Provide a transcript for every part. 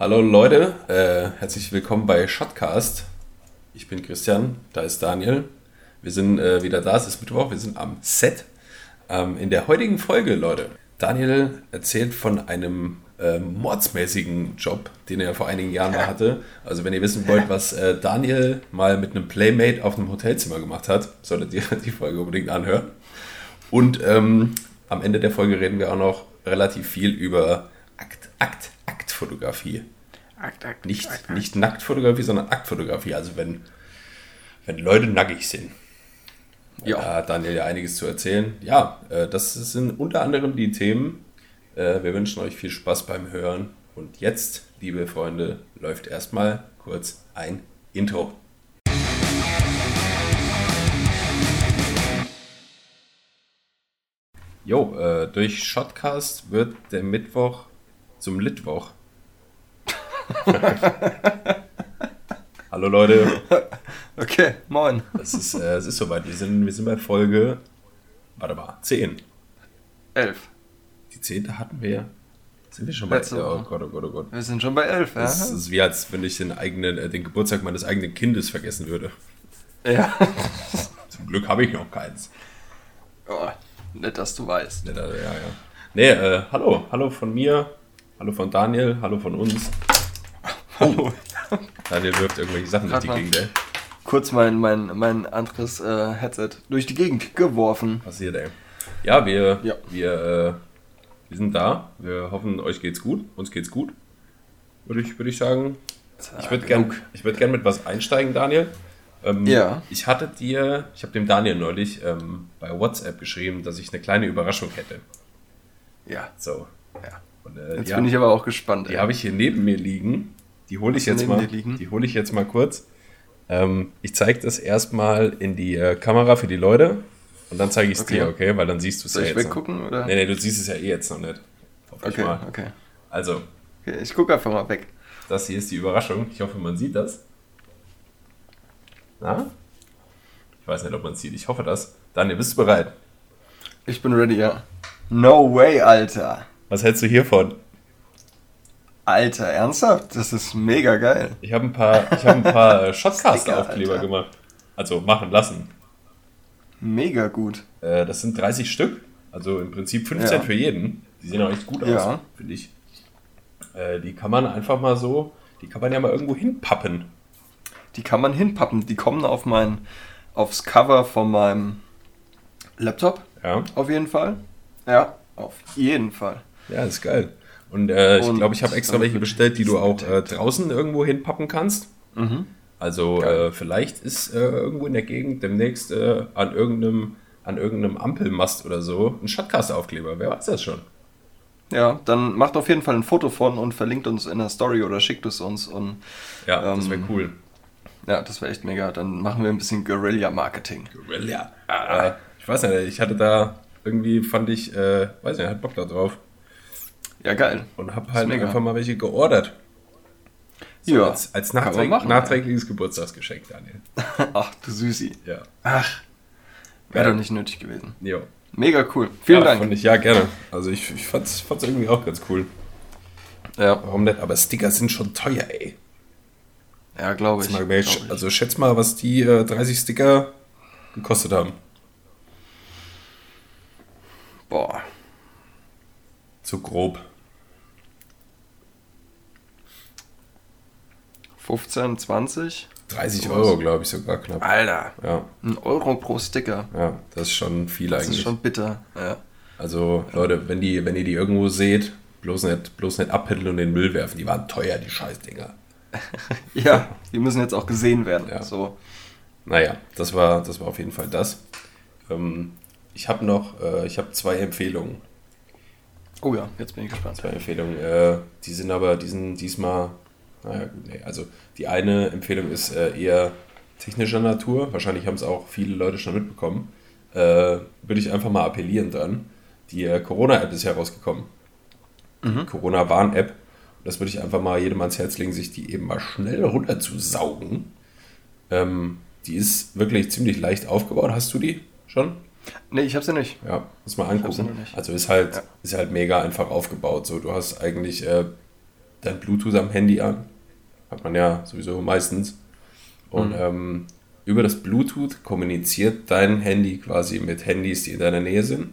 Hallo Leute, äh, herzlich willkommen bei Shotcast. Ich bin Christian, da ist Daniel. Wir sind äh, wieder da, es ist Mittwoch, wir sind am Set. Ähm, in der heutigen Folge, Leute, Daniel erzählt von einem äh, mordsmäßigen Job, den er vor einigen Jahren mal hatte. Also wenn ihr wissen wollt, was äh, Daniel mal mit einem Playmate auf einem Hotelzimmer gemacht hat, solltet ihr die Folge unbedingt anhören. Und ähm, am Ende der Folge reden wir auch noch relativ viel über Akt, Akt, Aktfotografie. Akt, Akt, Nicht, Akt, nicht Nacktfotografie, sondern Aktfotografie. Also wenn, wenn Leute nackig sind. Ja. Da hat Daniel ja einiges zu erzählen. Ja, äh, das sind unter anderem die Themen. Äh, wir wünschen euch viel Spaß beim Hören. Und jetzt, liebe Freunde, läuft erstmal kurz ein Intro. Jo, äh, durch Shotcast wird der Mittwoch zum Litwoch. Hallo Leute, Okay, moin. es ist, äh, es ist soweit. Wir sind, wir sind bei Folge, warte mal, 10. Elf. Die 10. hatten wir. Sind wir schon bei Letzte Oh Woche. Gott, oh Gott, oh Gott. Wir sind schon bei elf, ja? Das ist wie als wenn ich den eigenen, äh, den Geburtstag meines eigenen Kindes vergessen würde. Ja. Zum Glück habe ich noch keins. Oh, nett, dass du weißt. Ja, da- ja, ja. Nee, äh, hallo. Hallo von mir. Hallo von Daniel. Hallo von uns. Hallo. Daniel wirft irgendwelche Sachen durch die. Gegend, ey. Kurz mein, mein, mein anderes äh, Headset durch die Gegend geworfen. Passiert, ey. Ja, wir, Ja. wir, äh, wir sind da. Wir hoffen, euch geht's gut. Uns geht's gut. Würde ich, würde ich sagen. Ich würde gern, ich würd gern mit was einsteigen, Daniel. Ähm, Ja. Ich hatte dir, ich habe dem Daniel neulich ähm, bei WhatsApp geschrieben, dass ich eine kleine Überraschung hätte. Ja. So. ja. Und, äh, Jetzt bin ich aber auch gespannt. Die habe ich hier neben mir liegen. Die hole ich jetzt mal. Die hole ich jetzt mal kurz. Ähm, ich zeige das erstmal in die äh, Kamera für die Leute und dann zeige ich es Okay. dir, okay? Weil dann siehst du es ja ich jetzt. weggucken? Noch. Oder? Nee, nee, du siehst es ja eh jetzt noch nicht. Hoffe ich Okay, mal. okay. Also, okay. Ich gucke einfach mal weg. das hier ist die Überraschung. Ich hoffe, man sieht das. Na? Ich weiß nicht, ob man es sieht. Ich hoffe das. Daniel, bist du bereit? Ich bin ready, ja. No way, Alter. Was hältst du hiervon? Alter, ernsthaft? Das ist mega geil. Ich habe ein paar, ich habe ein paar äh, Shotcast-Aufkleber gemacht. Also machen lassen. Mega gut. Äh, das sind 30 Stück, also im Prinzip 15 Ja. für jeden. Die sehen auch echt gut aus, Ja. finde ich. Äh, die kann man einfach mal so, die kann man ja mal irgendwo hinpappen. Die kann man hinpappen. Die kommen auf mein, aufs Cover von meinem Laptop. Ja, Auf jeden Fall. Ja, auf jeden Fall. Ja ist geil. Und äh, ich glaube, ich habe extra welche bestellt, die du auch äh, draußen irgendwo hinpappen kannst. Mhm. Also äh, vielleicht ist äh, irgendwo in der Gegend demnächst äh, an irgendeinem an irgendeinem Ampelmast oder so ein Shotcast-Aufkleber. Wer weiß das schon? Ja, dann macht auf jeden Fall ein Foto von und verlinkt uns in der Story oder schickt es uns. Und Ja, das wäre Ähm, cool. ja, das wäre echt mega. Dann machen wir ein bisschen Guerilla-Marketing. Guerilla. Äh, ich weiß nicht, ich hatte da irgendwie, fand ich, äh, weiß nicht, hat Bock da drauf. Ja, geil. Und habe halt mega. einfach mal welche geordert. So, Ja, Als, als kann man nachträg machen, nachträgliches Geburtstagsgeschenk, Daniel. Ach, du Süßi. Ja. Ach, wäre doch nicht nötig gewesen. Jo. Mega cool. Vielen ja, Dank. Fand ich, ja, gerne. Also ich, ich fand's, fand's irgendwie auch ganz cool. Ja, Warum nicht? Aber Sticker sind schon teuer, ey. ja glaube ich. Mal, glaub ich. also schätz mal, was die äh, 30 Sticker gekostet haben. Boah, So grob. 15, 20? 30 Sowas. Euro, glaube ich, sogar knapp. Alter, Ja, ein Euro pro Sticker. ja, das ist schon viel Das eigentlich. ist schon bitter. Ja. Also, Leute, wenn, die, wenn ihr die irgendwo seht, bloß nicht, bloß nicht abhitteln und den Müll werfen. Die waren teuer, die Scheißdinger. ja, die müssen jetzt auch gesehen werden. Ja. So. Naja, das war, das war auf jeden Fall das. Ähm, ich habe noch, äh, ich habe zwei Empfehlungen. Oh ja, jetzt bin ich gespannt. Zwei Empfehlungen. Äh, die sind aber, die sind diesmal, naja, gut, nee. Also, die eine Empfehlung ist äh, eher technischer Natur. Wahrscheinlich haben es auch viele Leute schon mitbekommen. Äh, Würde ich einfach mal appellieren dran. Die äh, Corona-App ist herausgekommen. Mhm. Corona-Warn-App. Das würde ich einfach mal jedem ans Herz legen, sich die eben mal schnell runterzusaugen. Ähm, die ist wirklich ziemlich leicht aufgebaut. Hast du die schon? Nee, ich hab's ja nicht. Ja, muss mal angucken. Also ist halt, Ja. ist halt mega einfach aufgebaut. So, du hast eigentlich äh, dein Bluetooth am Handy an. Hat man ja sowieso meistens. Und ähm, über das Bluetooth kommuniziert dein Handy quasi mit Handys, die in deiner Nähe sind.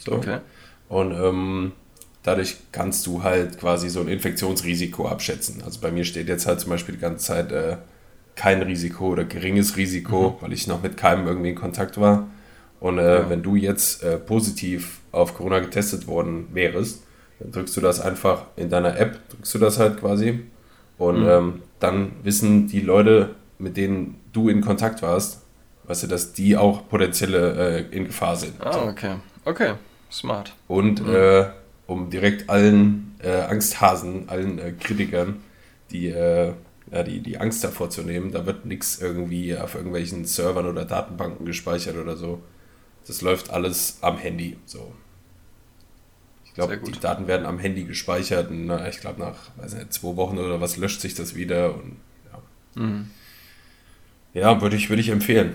So. Okay. Und ähm, dadurch kannst du halt quasi so ein Infektionsrisiko abschätzen. Also bei mir steht jetzt halt zum Beispiel die ganze Zeit äh, kein Risiko oder geringes Risiko, weil ich noch mit keinem irgendwie in Kontakt war. Und äh, Ja. wenn du jetzt äh, positiv auf Corona getestet worden wärst, dann drückst du das einfach in deiner App, drückst du das halt quasi. Und ähm, dann wissen die Leute, mit denen du in Kontakt warst, weißt du, dass die auch potenzielle äh, in Gefahr sind. Ah, okay. Okay, smart. Und äh, um direkt allen äh, Angsthasen, allen äh, Kritikern, die, äh, ja, die, die Angst davor zu nehmen, da wird nichts irgendwie auf irgendwelchen Servern oder Datenbanken gespeichert oder so. Das läuft alles am Handy. So. Ich glaube, die Daten werden am Handy gespeichert. Und, na, ich glaube, nach nicht, zwei Wochen oder was löscht sich das wieder. Und, ja, Mhm. ja würde ich, würde ich empfehlen.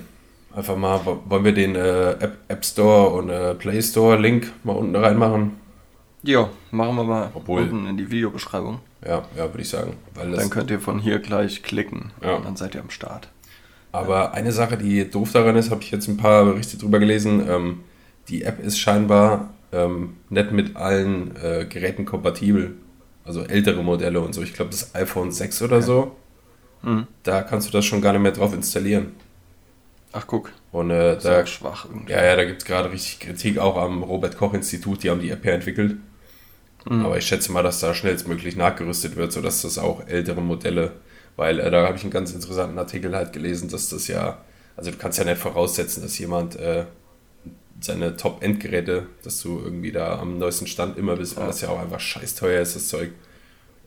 Einfach mal, wo- wollen wir den äh, App, App Store und äh, Play Store Link mal unten reinmachen? Jo, machen wir mal Obwohl- unten in die Videobeschreibung. Ja, ja, würde ich sagen. Dann könnt ihr von hier gleich klicken Ja. und dann seid ihr am Start. aber eine Sache, die doof daran ist, habe ich jetzt ein paar Berichte drüber gelesen. Ähm, die App ist scheinbar ähm, nicht mit allen äh, Geräten kompatibel. Also ältere Modelle und so. Ich glaube, das iPhone 6 oder so. Mhm. Da kannst du das schon gar nicht mehr drauf installieren. Ach, guck. Und äh, Das ist da, schwach irgendwie. ja, ja, da gibt es gerade richtig Kritik auch am Robert-Koch-Institut. Die haben die App ja entwickelt. Aber ich schätze mal, dass da schnellstmöglich nachgerüstet wird, sodass das auch ältere Modelle, weil äh, da habe ich einen ganz interessanten Artikel halt gelesen, dass das ja, also du kannst ja nicht voraussetzen, dass jemand äh, seine Top-Endgeräte, dass du irgendwie da am neuesten Stand immer bist, weil Ja. das ja auch einfach scheiß teuer ist, das Zeug.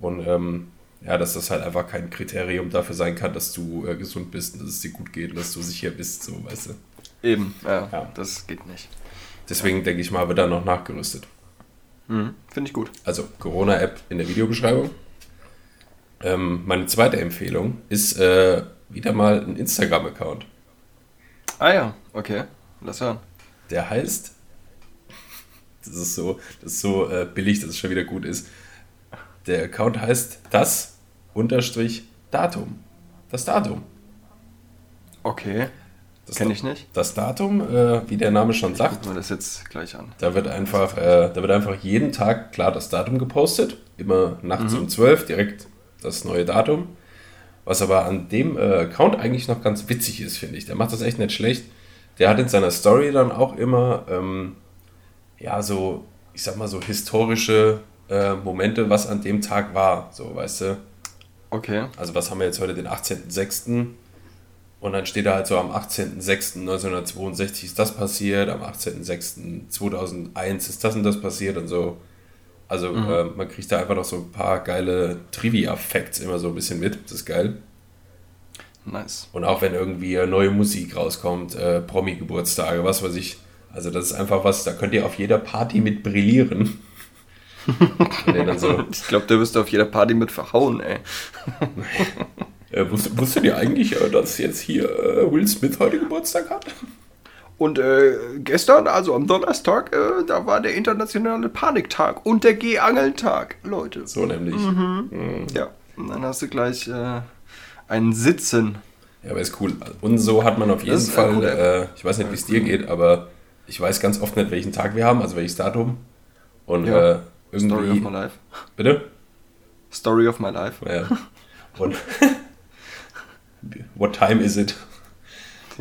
Und ähm, ja, dass das halt einfach kein Kriterium dafür sein kann, dass du äh, gesund bist und dass es dir gut geht und dass du sicher bist, so, weißt du. Eben, ja, Ja. das geht nicht. Deswegen denke ich mal, wird da noch nachgerüstet. Mhm. Finde ich gut. also Corona-App in der Videobeschreibung. Ähm, meine zweite Empfehlung ist äh, wieder mal ein Instagram-Account. Ah ja, okay. Lass hören. Der heißt, das ist so, das ist so äh, billig, dass es schon wieder gut ist. Der Account heißt das unterstrich Datum. Das Datum. Okay, Das kenne ich nicht. Das Datum, äh, wie der Name schon sagt, Gucken wir das jetzt gleich an. Da wird einfach, äh, da wird einfach jeden Tag klar das Datum gepostet. Immer nachts um 12 direkt das neue Datum. Was aber an dem äh, Account eigentlich noch ganz witzig ist, finde ich. Der macht das echt nicht schlecht. Der hat in seiner Story dann auch immer, ähm, ja, so, ich sag mal, so historische äh, Momente, was an dem Tag war. So, weißt du? Okay. Also, was haben wir jetzt heute, den 18.06. Und dann steht da halt so, am 18.06.1962 ist das passiert, am 18.06.2001 ist das und das passiert und so. Also, äh, man kriegt da einfach noch so ein paar geile Trivia-Facts immer so ein bisschen mit. Das ist geil. Nice. Und auch wenn irgendwie äh, neue Musik rauskommt, äh, Promi-Geburtstage, was weiß ich. Also, das ist einfach was, da könnt ihr auf jeder Party mit brillieren. So, Ich glaube, der wirst du auf jeder Party mit verhauen, ey. äh, wusst, wusstet ihr eigentlich, äh, dass jetzt hier äh, Will Smith heute Geburtstag hat? Und äh, gestern, also am Donnerstag, äh, da war der internationale Paniktag und der Geh-Angeln-Tag, Leute. So nämlich. Ja, und dann hast du gleich äh, ein Sitzen. Ja, aber ist cool. Und so hat man auf jeden Fall, äh, ich weiß nicht, wie es dir geht, aber ich weiß ganz oft nicht, welchen Tag wir haben, also welches Datum. Und Ja. äh, irgendwie. Story of my life. Bitte? Story of my life. Ja. Und what time is it?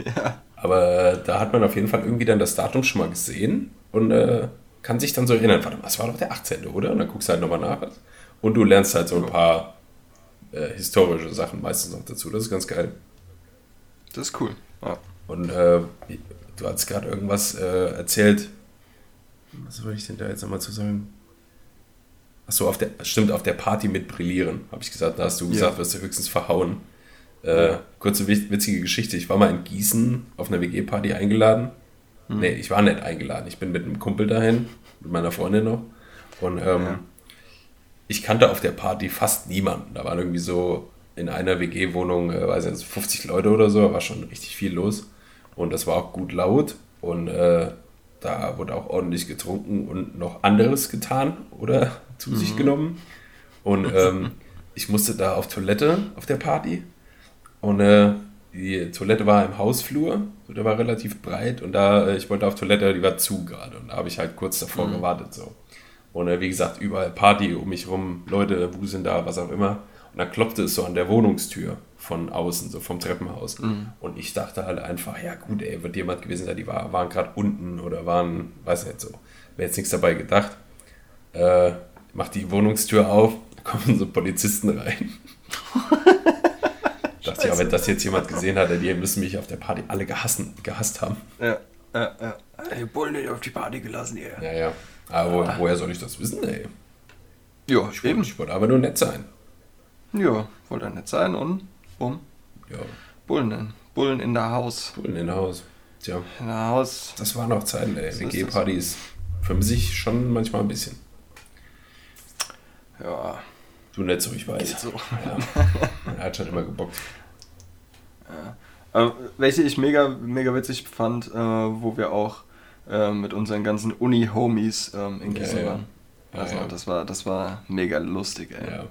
Ja. Aber äh, da hat man auf jeden Fall irgendwie dann das Datum schon mal gesehen und äh, kann sich dann so erinnern, warte mal, es war doch der 18., oder? Und dann guckst du halt nochmal nach. Und du lernst halt so ein paar äh, historische Sachen meistens noch dazu. Das ist ganz geil. Das ist cool. Ja. Und äh, du hast gerade irgendwas äh, erzählt. Was soll ich denn da jetzt nochmal zu sagen? Achso, auf der, stimmt, auf der Party mit Brillieren, habe ich gesagt. Da hast du gesagt, wirst du höchstens verhauen. Äh, kurze wit- witzige Geschichte. Ich war mal in Gießen auf einer WG-Party eingeladen. Nee, ich war nicht eingeladen. Ich bin mit einem Kumpel dahin, mit meiner Freundin noch. Und ähm, Ja. Ich kannte auf der Party fast niemanden. Da waren irgendwie so in einer WG-Wohnung, äh, weiß nicht, 50 Leute oder so, da war schon richtig viel los. Und das war auch gut laut und äh, da wurde auch ordentlich getrunken und noch anderes getan oder zu sich genommen. Und ähm, ich musste da auf Toilette auf der Party. Und äh, die Toilette war im Hausflur, so, der war relativ breit und da, äh, ich wollte auf Toilette, die war zu gerade und da habe ich halt kurz davor mhm. gewartet so. Und äh, wie gesagt, überall Party um mich rum, Leute wuseln da, was auch immer. Und dann klopfte es so an der Wohnungstür von außen, so vom Treppenhaus. Mhm. Und ich dachte halt einfach, ja gut, ey, wird jemand gewesen sein, die war, waren gerade unten oder waren, weiß nicht so. Wäre jetzt nichts dabei gedacht. Äh, macht die Wohnungstür auf, da kommen so Polizisten rein. dachte ich, ja, wenn das jetzt jemand gesehen hat, die müssen mich auf der Party alle gehassen, gehasst haben. Ja, ja, ja. Ey, Bullen nicht auf die Party gelassen, ihr. Ja, ja. Aber ah. woher soll ich das wissen, ey? Ja, ich wollte, ich wollte aber nur nett sein. Ja, wollte nett sein und bumm. Ja. Bullen, Bullen in der Haus. Bullen in der Haus. Tja. In der Haus. Das waren noch Zeiten, ey. WG-Partys vermisse ich schon manchmal ein bisschen. Ja. Du nicht so, ich weiß. so. Ja. er hat schon immer gebockt. Ja. Äh, welche ich mega, mega witzig fand, äh, wo wir auch äh, mit unseren ganzen Uni-Homies ähm, in Gießen ja, ja. waren. Also ja, Das, war, das war mega lustig, ey. Ja.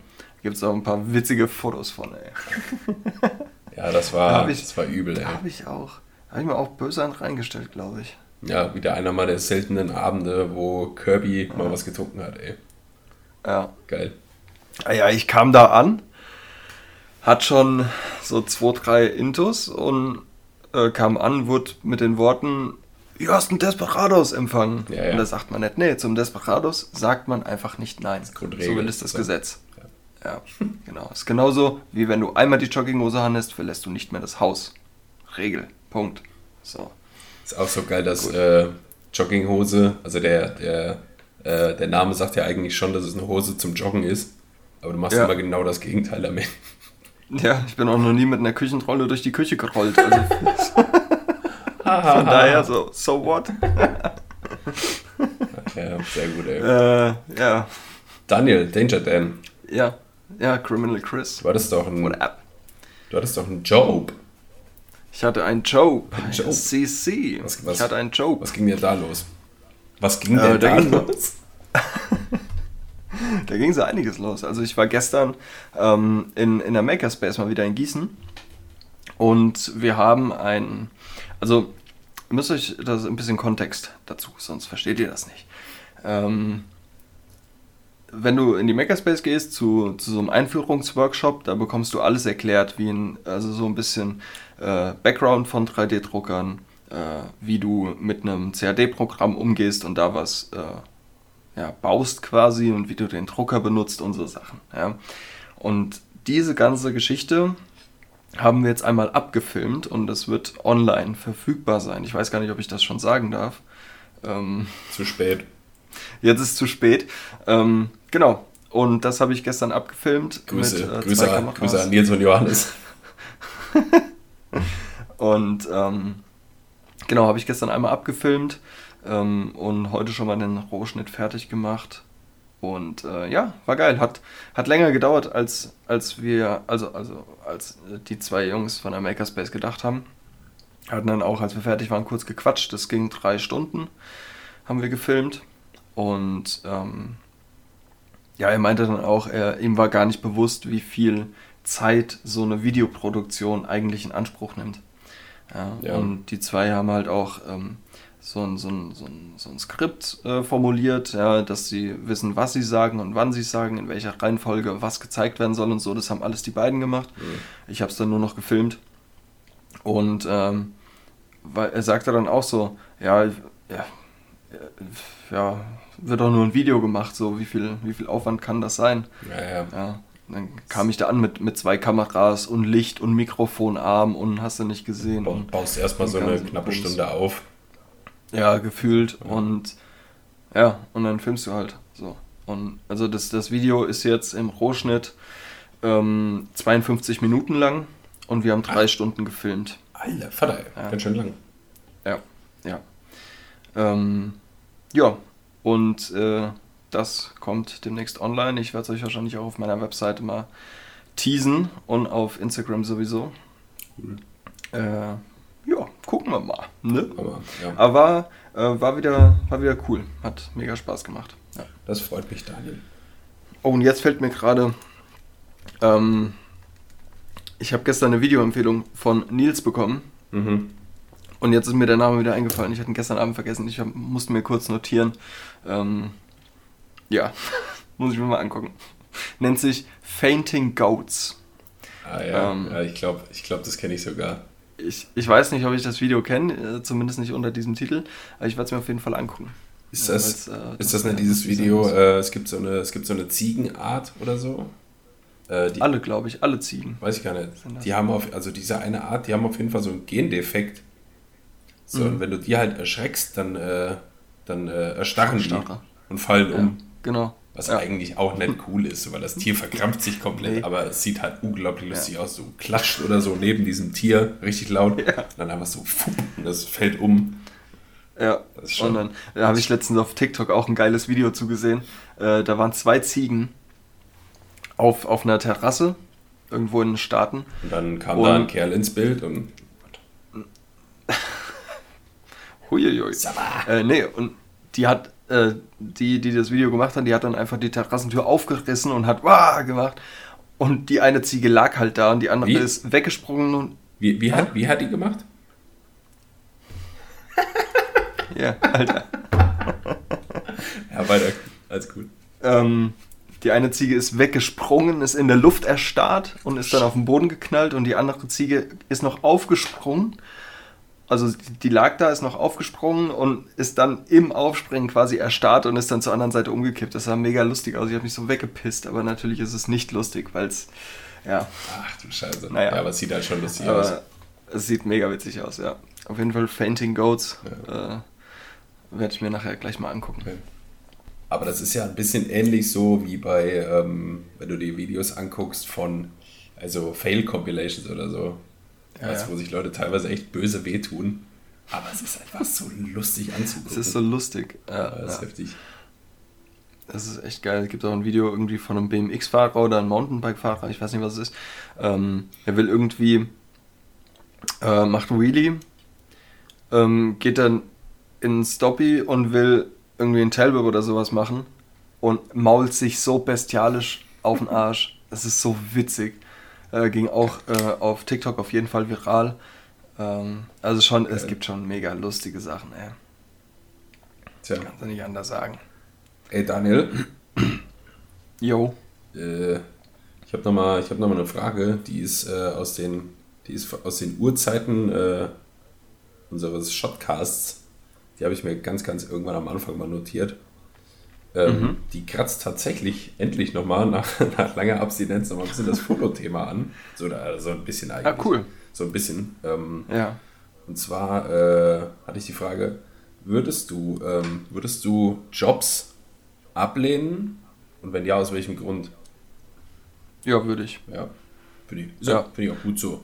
Gibt es auch ein paar witzige Fotos von, ey. ja, das war, da ich, das war übel, ey. Habe ich auch. Habe ich mir auch böse an reingestellt, glaube ich. Ja, wieder einer mal der seltenen Abende, wo Kirby mal was getrunken hat, ey. Ja. Geil. Ah ja, ich kam da an, hat schon so zwei, drei Intus und äh, kam an, wurde mit den Worten, du hast einen Desperados empfangen. Ja, ja. Und da sagt man nicht, nee, zum Desperados sagt man einfach nicht nein. So will es das Gesetz. Ja. ja, genau. Ist genauso, wie wenn du einmal die Jogginghose handelst, verlässt du nicht mehr das Haus. Regel. Punkt. So. Ist auch so geil, dass äh, Jogginghose, also der, der, äh, der Name sagt ja eigentlich schon, dass es eine Hose zum Joggen ist. Aber du machst immer genau das Gegenteil damit. Ja, ich bin auch noch nie mit einer Küchenrolle durch die Küche gerollt. Also von daher so, so what? ja, sehr gut, ey. Äh, ja. Daniel, Danger Dan. Ja, ja, Criminal Chris. Du hattest doch ein. What Du hattest doch einen Job. Ich hatte einen Job. Ein Job. CC. Was, was, ich hatte einen Job. Was ging dir da los? Was ging äh, denn da los? da ging so einiges los. Also ich war gestern ähm, in, in der Makerspace mal wieder in Gießen und wir haben ein, also ihr müsst euch das ein bisschen Kontext dazu, sonst versteht ihr das nicht. Ähm, wenn du in die Makerspace gehst zu, zu so einem Einführungsworkshop, da bekommst du alles erklärt, wie ein, also so ein bisschen äh, Background von 3D-Druckern, äh, wie du mit einem CAD-Programm umgehst und da was äh, ja, baust quasi und wie du den Drucker benutzt und so Sachen. Ja. Und diese ganze Geschichte haben wir jetzt einmal abgefilmt und das wird online verfügbar sein. Ich weiß gar nicht, ob ich das schon sagen darf. Ähm, zu spät. Jetzt ist zu spät. Ähm, genau. Und das habe ich gestern abgefilmt. Grüße, mit, äh, Grüße, an, Grüße an Nils und Johannes. und ähm, genau, habe ich gestern einmal abgefilmt ähm, und heute schon mal den Rohschnitt fertig gemacht. Und äh, ja, war geil. Hat, hat länger gedauert, als, als wir, also, also als die zwei Jungs von der Makerspace gedacht haben. Hatten dann auch, als wir fertig waren, kurz gequatscht. Das ging drei Stunden, haben wir gefilmt. Und ähm, ja, er meinte dann auch, er, ihm war gar nicht bewusst, wie viel Zeit so eine Videoproduktion eigentlich in Anspruch nimmt. Ja, ja. Und die zwei haben halt auch ähm, so ein, so ein, so ein, so ein Skript äh, formuliert, ja, dass sie wissen, was sie sagen und wann sie es sagen, in welcher Reihenfolge was gezeigt werden soll und so. Das haben alles die beiden gemacht. Mhm. Ich habe es dann nur noch gefilmt. Und ähm, weil er sagte dann auch so, ja, ja, ja, wird doch nur ein Video gemacht, so wie viel, wie viel Aufwand kann das sein? Ja, ja. ja dann kam ich da an mit, mit zwei Kameras und Licht und Mikrofonarm und hast du nicht gesehen. Du baust erstmal so eine knappe Stunde auf. Ja, gefühlt. Ja. Und ja, und dann filmst du halt so. Und also das, das Video ist jetzt im Rohschnitt ähm, 52 Minuten lang und wir haben drei Ach. Stunden gefilmt. Alter, Vater, ja. ganz schön lang. Ja, ja. Ähm, ja, und äh, das kommt demnächst online. Ich werde es euch wahrscheinlich auch auf meiner Webseite mal teasen und auf Instagram sowieso. Cool. Äh, gucken wir mal. Ne? Aber, ja. Aber äh, war, wieder, war wieder cool. Hat mega Spaß gemacht. Ja. Das freut mich, Daniel. Oh, und jetzt fällt mir gerade, ähm, ich habe gestern eine Videoempfehlung von Nils bekommen. Mhm. Und jetzt ist mir der Name wieder eingefallen. Ich hatte ihn gestern Abend vergessen. Ich hab, musste mir kurz notieren. Ähm, ja, muss ich mir mal angucken. Nennt sich Fainting Goats. Ah ja, Ähm. ja ich glaube, ich glaub, das kenne ich sogar. Ich, ich weiß nicht, ob ich das Video kenne, äh, zumindest nicht unter diesem Titel, aber ich werde es mir auf jeden Fall angucken. Ist Ja, das, weil's, äh, ist das nicht dieses Video, äh, es, gibt so eine, es gibt so eine Ziegenart oder so? Äh, die, Alle, glaube ich, alle Ziegen. Weiß ich gar nicht. Die haben auf, also diese eine Art, die haben auf jeden Fall so einen Gendefekt. So, Mhm. und wenn du die halt erschreckst, dann, äh, dann äh, erstarren die und fallen Ja, um. genau. Was ja. eigentlich auch nicht cool ist, weil das Tier verkrampft sich komplett, Nee. aber es sieht halt unglaublich lustig aus. So klatscht oder so neben diesem Tier richtig laut. Ja. Und dann einfach so, fupp, und das fällt um. Ja, Das ist schon- und dann da habe ich letztens auf TikTok auch ein geiles Video zugesehen. Äh, da waren zwei Ziegen auf, auf einer Terrasse, irgendwo in den Staaten. Und dann kam Und- da ein Kerl ins Bild und Huiuiui. Äh, nee, und die hat, äh, die, die das Video gemacht hat, die hat dann einfach die Terrassentür aufgerissen und hat Wah! gemacht. Und die eine Ziege lag halt da und die andere Wie? ist weggesprungen und. wie, wie, hat, wie hat die gemacht? Ja, Alter. Ja, weiter. Alles gut. Ähm, die eine Ziege ist weggesprungen, ist in der Luft erstarrt und ist dann auf den Boden geknallt und die andere Ziege ist noch aufgesprungen. Also die, lag da, ist noch aufgesprungen und ist dann im Aufspringen quasi erstarrt und ist dann zur anderen Seite umgekippt. Das sah mega lustig aus. Ich habe mich so weggepisst, aber natürlich ist es nicht lustig, weil es, ja, Ach du Scheiße. Naja. Ja, aber es sieht halt schon lustig aus. aber es sieht mega witzig aus, ja. Auf jeden Fall Fainting Goats äh, werde ich mir nachher gleich mal angucken. Okay. Aber das ist ja ein bisschen ähnlich so wie bei, ähm, wenn du die Videos anguckst von, also Fail-Compilations oder so. Ja, ja. Wo sich Leute teilweise echt böse wehtun. Aber es ist einfach so lustig anzugucken. Es ist so lustig. Ja, das ist heftig. Das ist echt geil. Es gibt auch ein Video irgendwie von einem BMX-Fahrer oder einem Mountainbike-Fahrer, ich weiß nicht, was es ist. Ähm, er will irgendwie, äh, macht einen Wheelie, ähm, geht dann in Stoppie und will irgendwie einen Tailwhip oder sowas machen und mault sich so bestialisch auf den Arsch. Das ist so witzig. Äh, ging auch äh, auf TikTok auf jeden Fall viral. Ähm, also schon, es Geil. gibt schon mega lustige Sachen, ey. Tja. Kannst du nicht anders sagen. Ey Daniel, Jo. äh, ich habe nochmal hab noch mal eine Frage, die ist, äh, aus, den, die ist aus den Urzeiten äh, unseres Shotcasts. Die habe ich mir ganz, ganz irgendwann am Anfang mal notiert. Ähm, Mhm. Die kratzt tatsächlich endlich nochmal nach, nach langer Abstinenz nochmal ein bisschen das Fotothema an. So, oder so ein bisschen eigentlich. Ah, cool. So ein bisschen. Ähm, Ja. und zwar äh, hatte ich die Frage, würdest du, ähm, würdest du Jobs ablehnen? Und wenn ja, aus welchem Grund? Ja, würde ich. Ja, finde ich, so, Ja. finde ich auch gut so.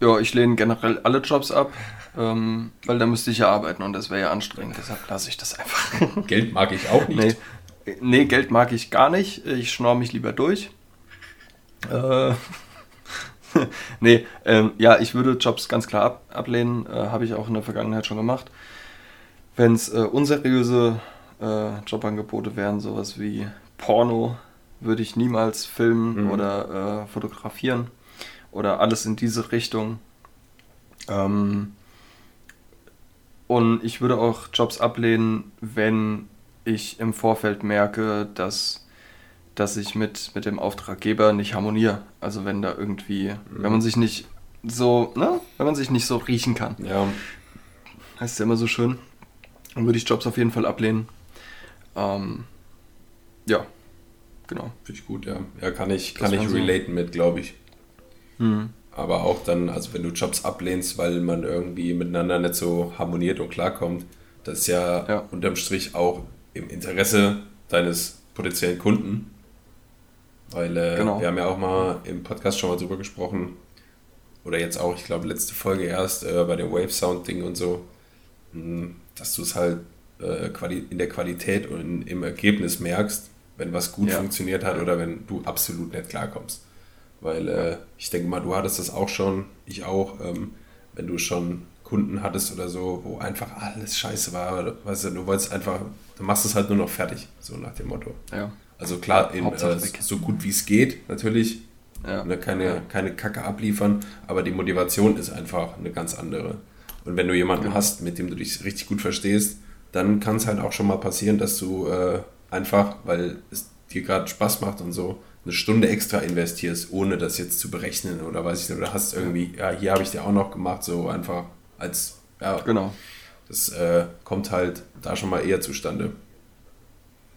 Ja, ich lehne generell alle Jobs ab, ähm, weil da müsste ich ja arbeiten und das wäre ja anstrengend. Deshalb lasse ich das einfach. Geld mag ich auch nicht. nee. nee, Geld mag ich gar nicht. Ich schnorr mich lieber durch. Äh, nee, ähm, ja, ich würde Jobs ganz klar ab, ablehnen. Äh, Habe ich auch in der Vergangenheit schon gemacht. Wenn es äh, unseriöse äh, Jobangebote wären, sowas wie Porno, würde ich niemals filmen Mhm. oder äh, fotografieren oder alles in diese Richtung. Ähm, und ich würde auch Jobs ablehnen, wenn ich im Vorfeld merke, dass, dass ich mit, mit dem Auftraggeber nicht harmoniere. Also wenn da irgendwie, wenn man sich nicht so, ne, wenn man sich nicht so riechen kann. Ja, Heißt ja immer so schön. Dann würde ich Jobs auf jeden Fall ablehnen. Ähm, ja, genau. finde ich gut, ja. Ja, kann ich, Das kann ich so. relaten mit, glaube ich. Hm. Aber auch dann, also wenn du Jobs ablehnst, weil man irgendwie miteinander nicht so harmoniert und klarkommt, das ist ja, Ja. unterm Strich auch im Interesse deines potenziellen Kunden. Weil äh, Genau. wir haben ja auch mal im Podcast schon mal drüber gesprochen, oder jetzt auch, ich glaube, letzte Folge erst äh, bei dem Wave Sound Ding und so, mh, dass du es halt äh, in der Qualität und im Ergebnis merkst, wenn was gut Ja. funktioniert hat oder wenn du absolut nicht klarkommst. Weil äh, ich denke mal, du hattest das auch schon, ich auch, ähm, wenn du schon Kunden hattest oder so, wo einfach alles scheiße war, weißt du, du wolltest einfach, du machst es halt nur noch fertig, so nach dem Motto. Ja. Also klar, Hauptsache äh, so gut wie es geht, natürlich. Ja. Ne, keine, Ja. keine Kacke abliefern, aber die Motivation ist einfach eine ganz andere. Und wenn du jemanden Genau. hast, mit dem du dich richtig gut verstehst, dann kann es halt auch schon mal passieren, dass du äh, einfach, weil es dir gerade Spaß macht und so, eine Stunde extra investierst, ohne das jetzt zu berechnen oder weiß ich nicht, oder hast irgendwie, ja, hier habe ich dir auch noch gemacht, so einfach als, ja, Genau. das äh, kommt halt da schon mal eher zustande.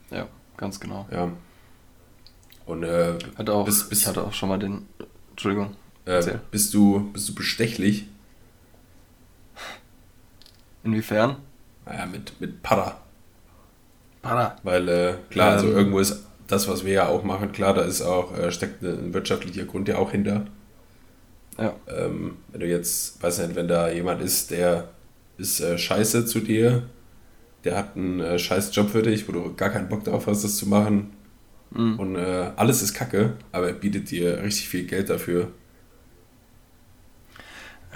Ja, ganz genau. Ja. Und äh, Hat auch, Bist- bist- ich hatte auch schon mal den. Entschuldigung. äh, bist, du, bist du bestechlich? Inwiefern? Naja, mit, mit Para. Para. Weil äh, klar, also Ähm. irgendwo ist das, was wir ja auch machen, klar, da ist auch, äh, steckt ein wirtschaftlicher Grund ja auch hinter. Ja. Ähm, wenn du jetzt, weiß nicht, wenn da jemand ist, der ist äh, scheiße zu dir, der hat einen äh, scheiß Job für dich, wo du gar keinen Bock drauf hast, das zu machen. Mhm. Und äh, alles ist Kacke, aber er bietet dir richtig viel Geld dafür.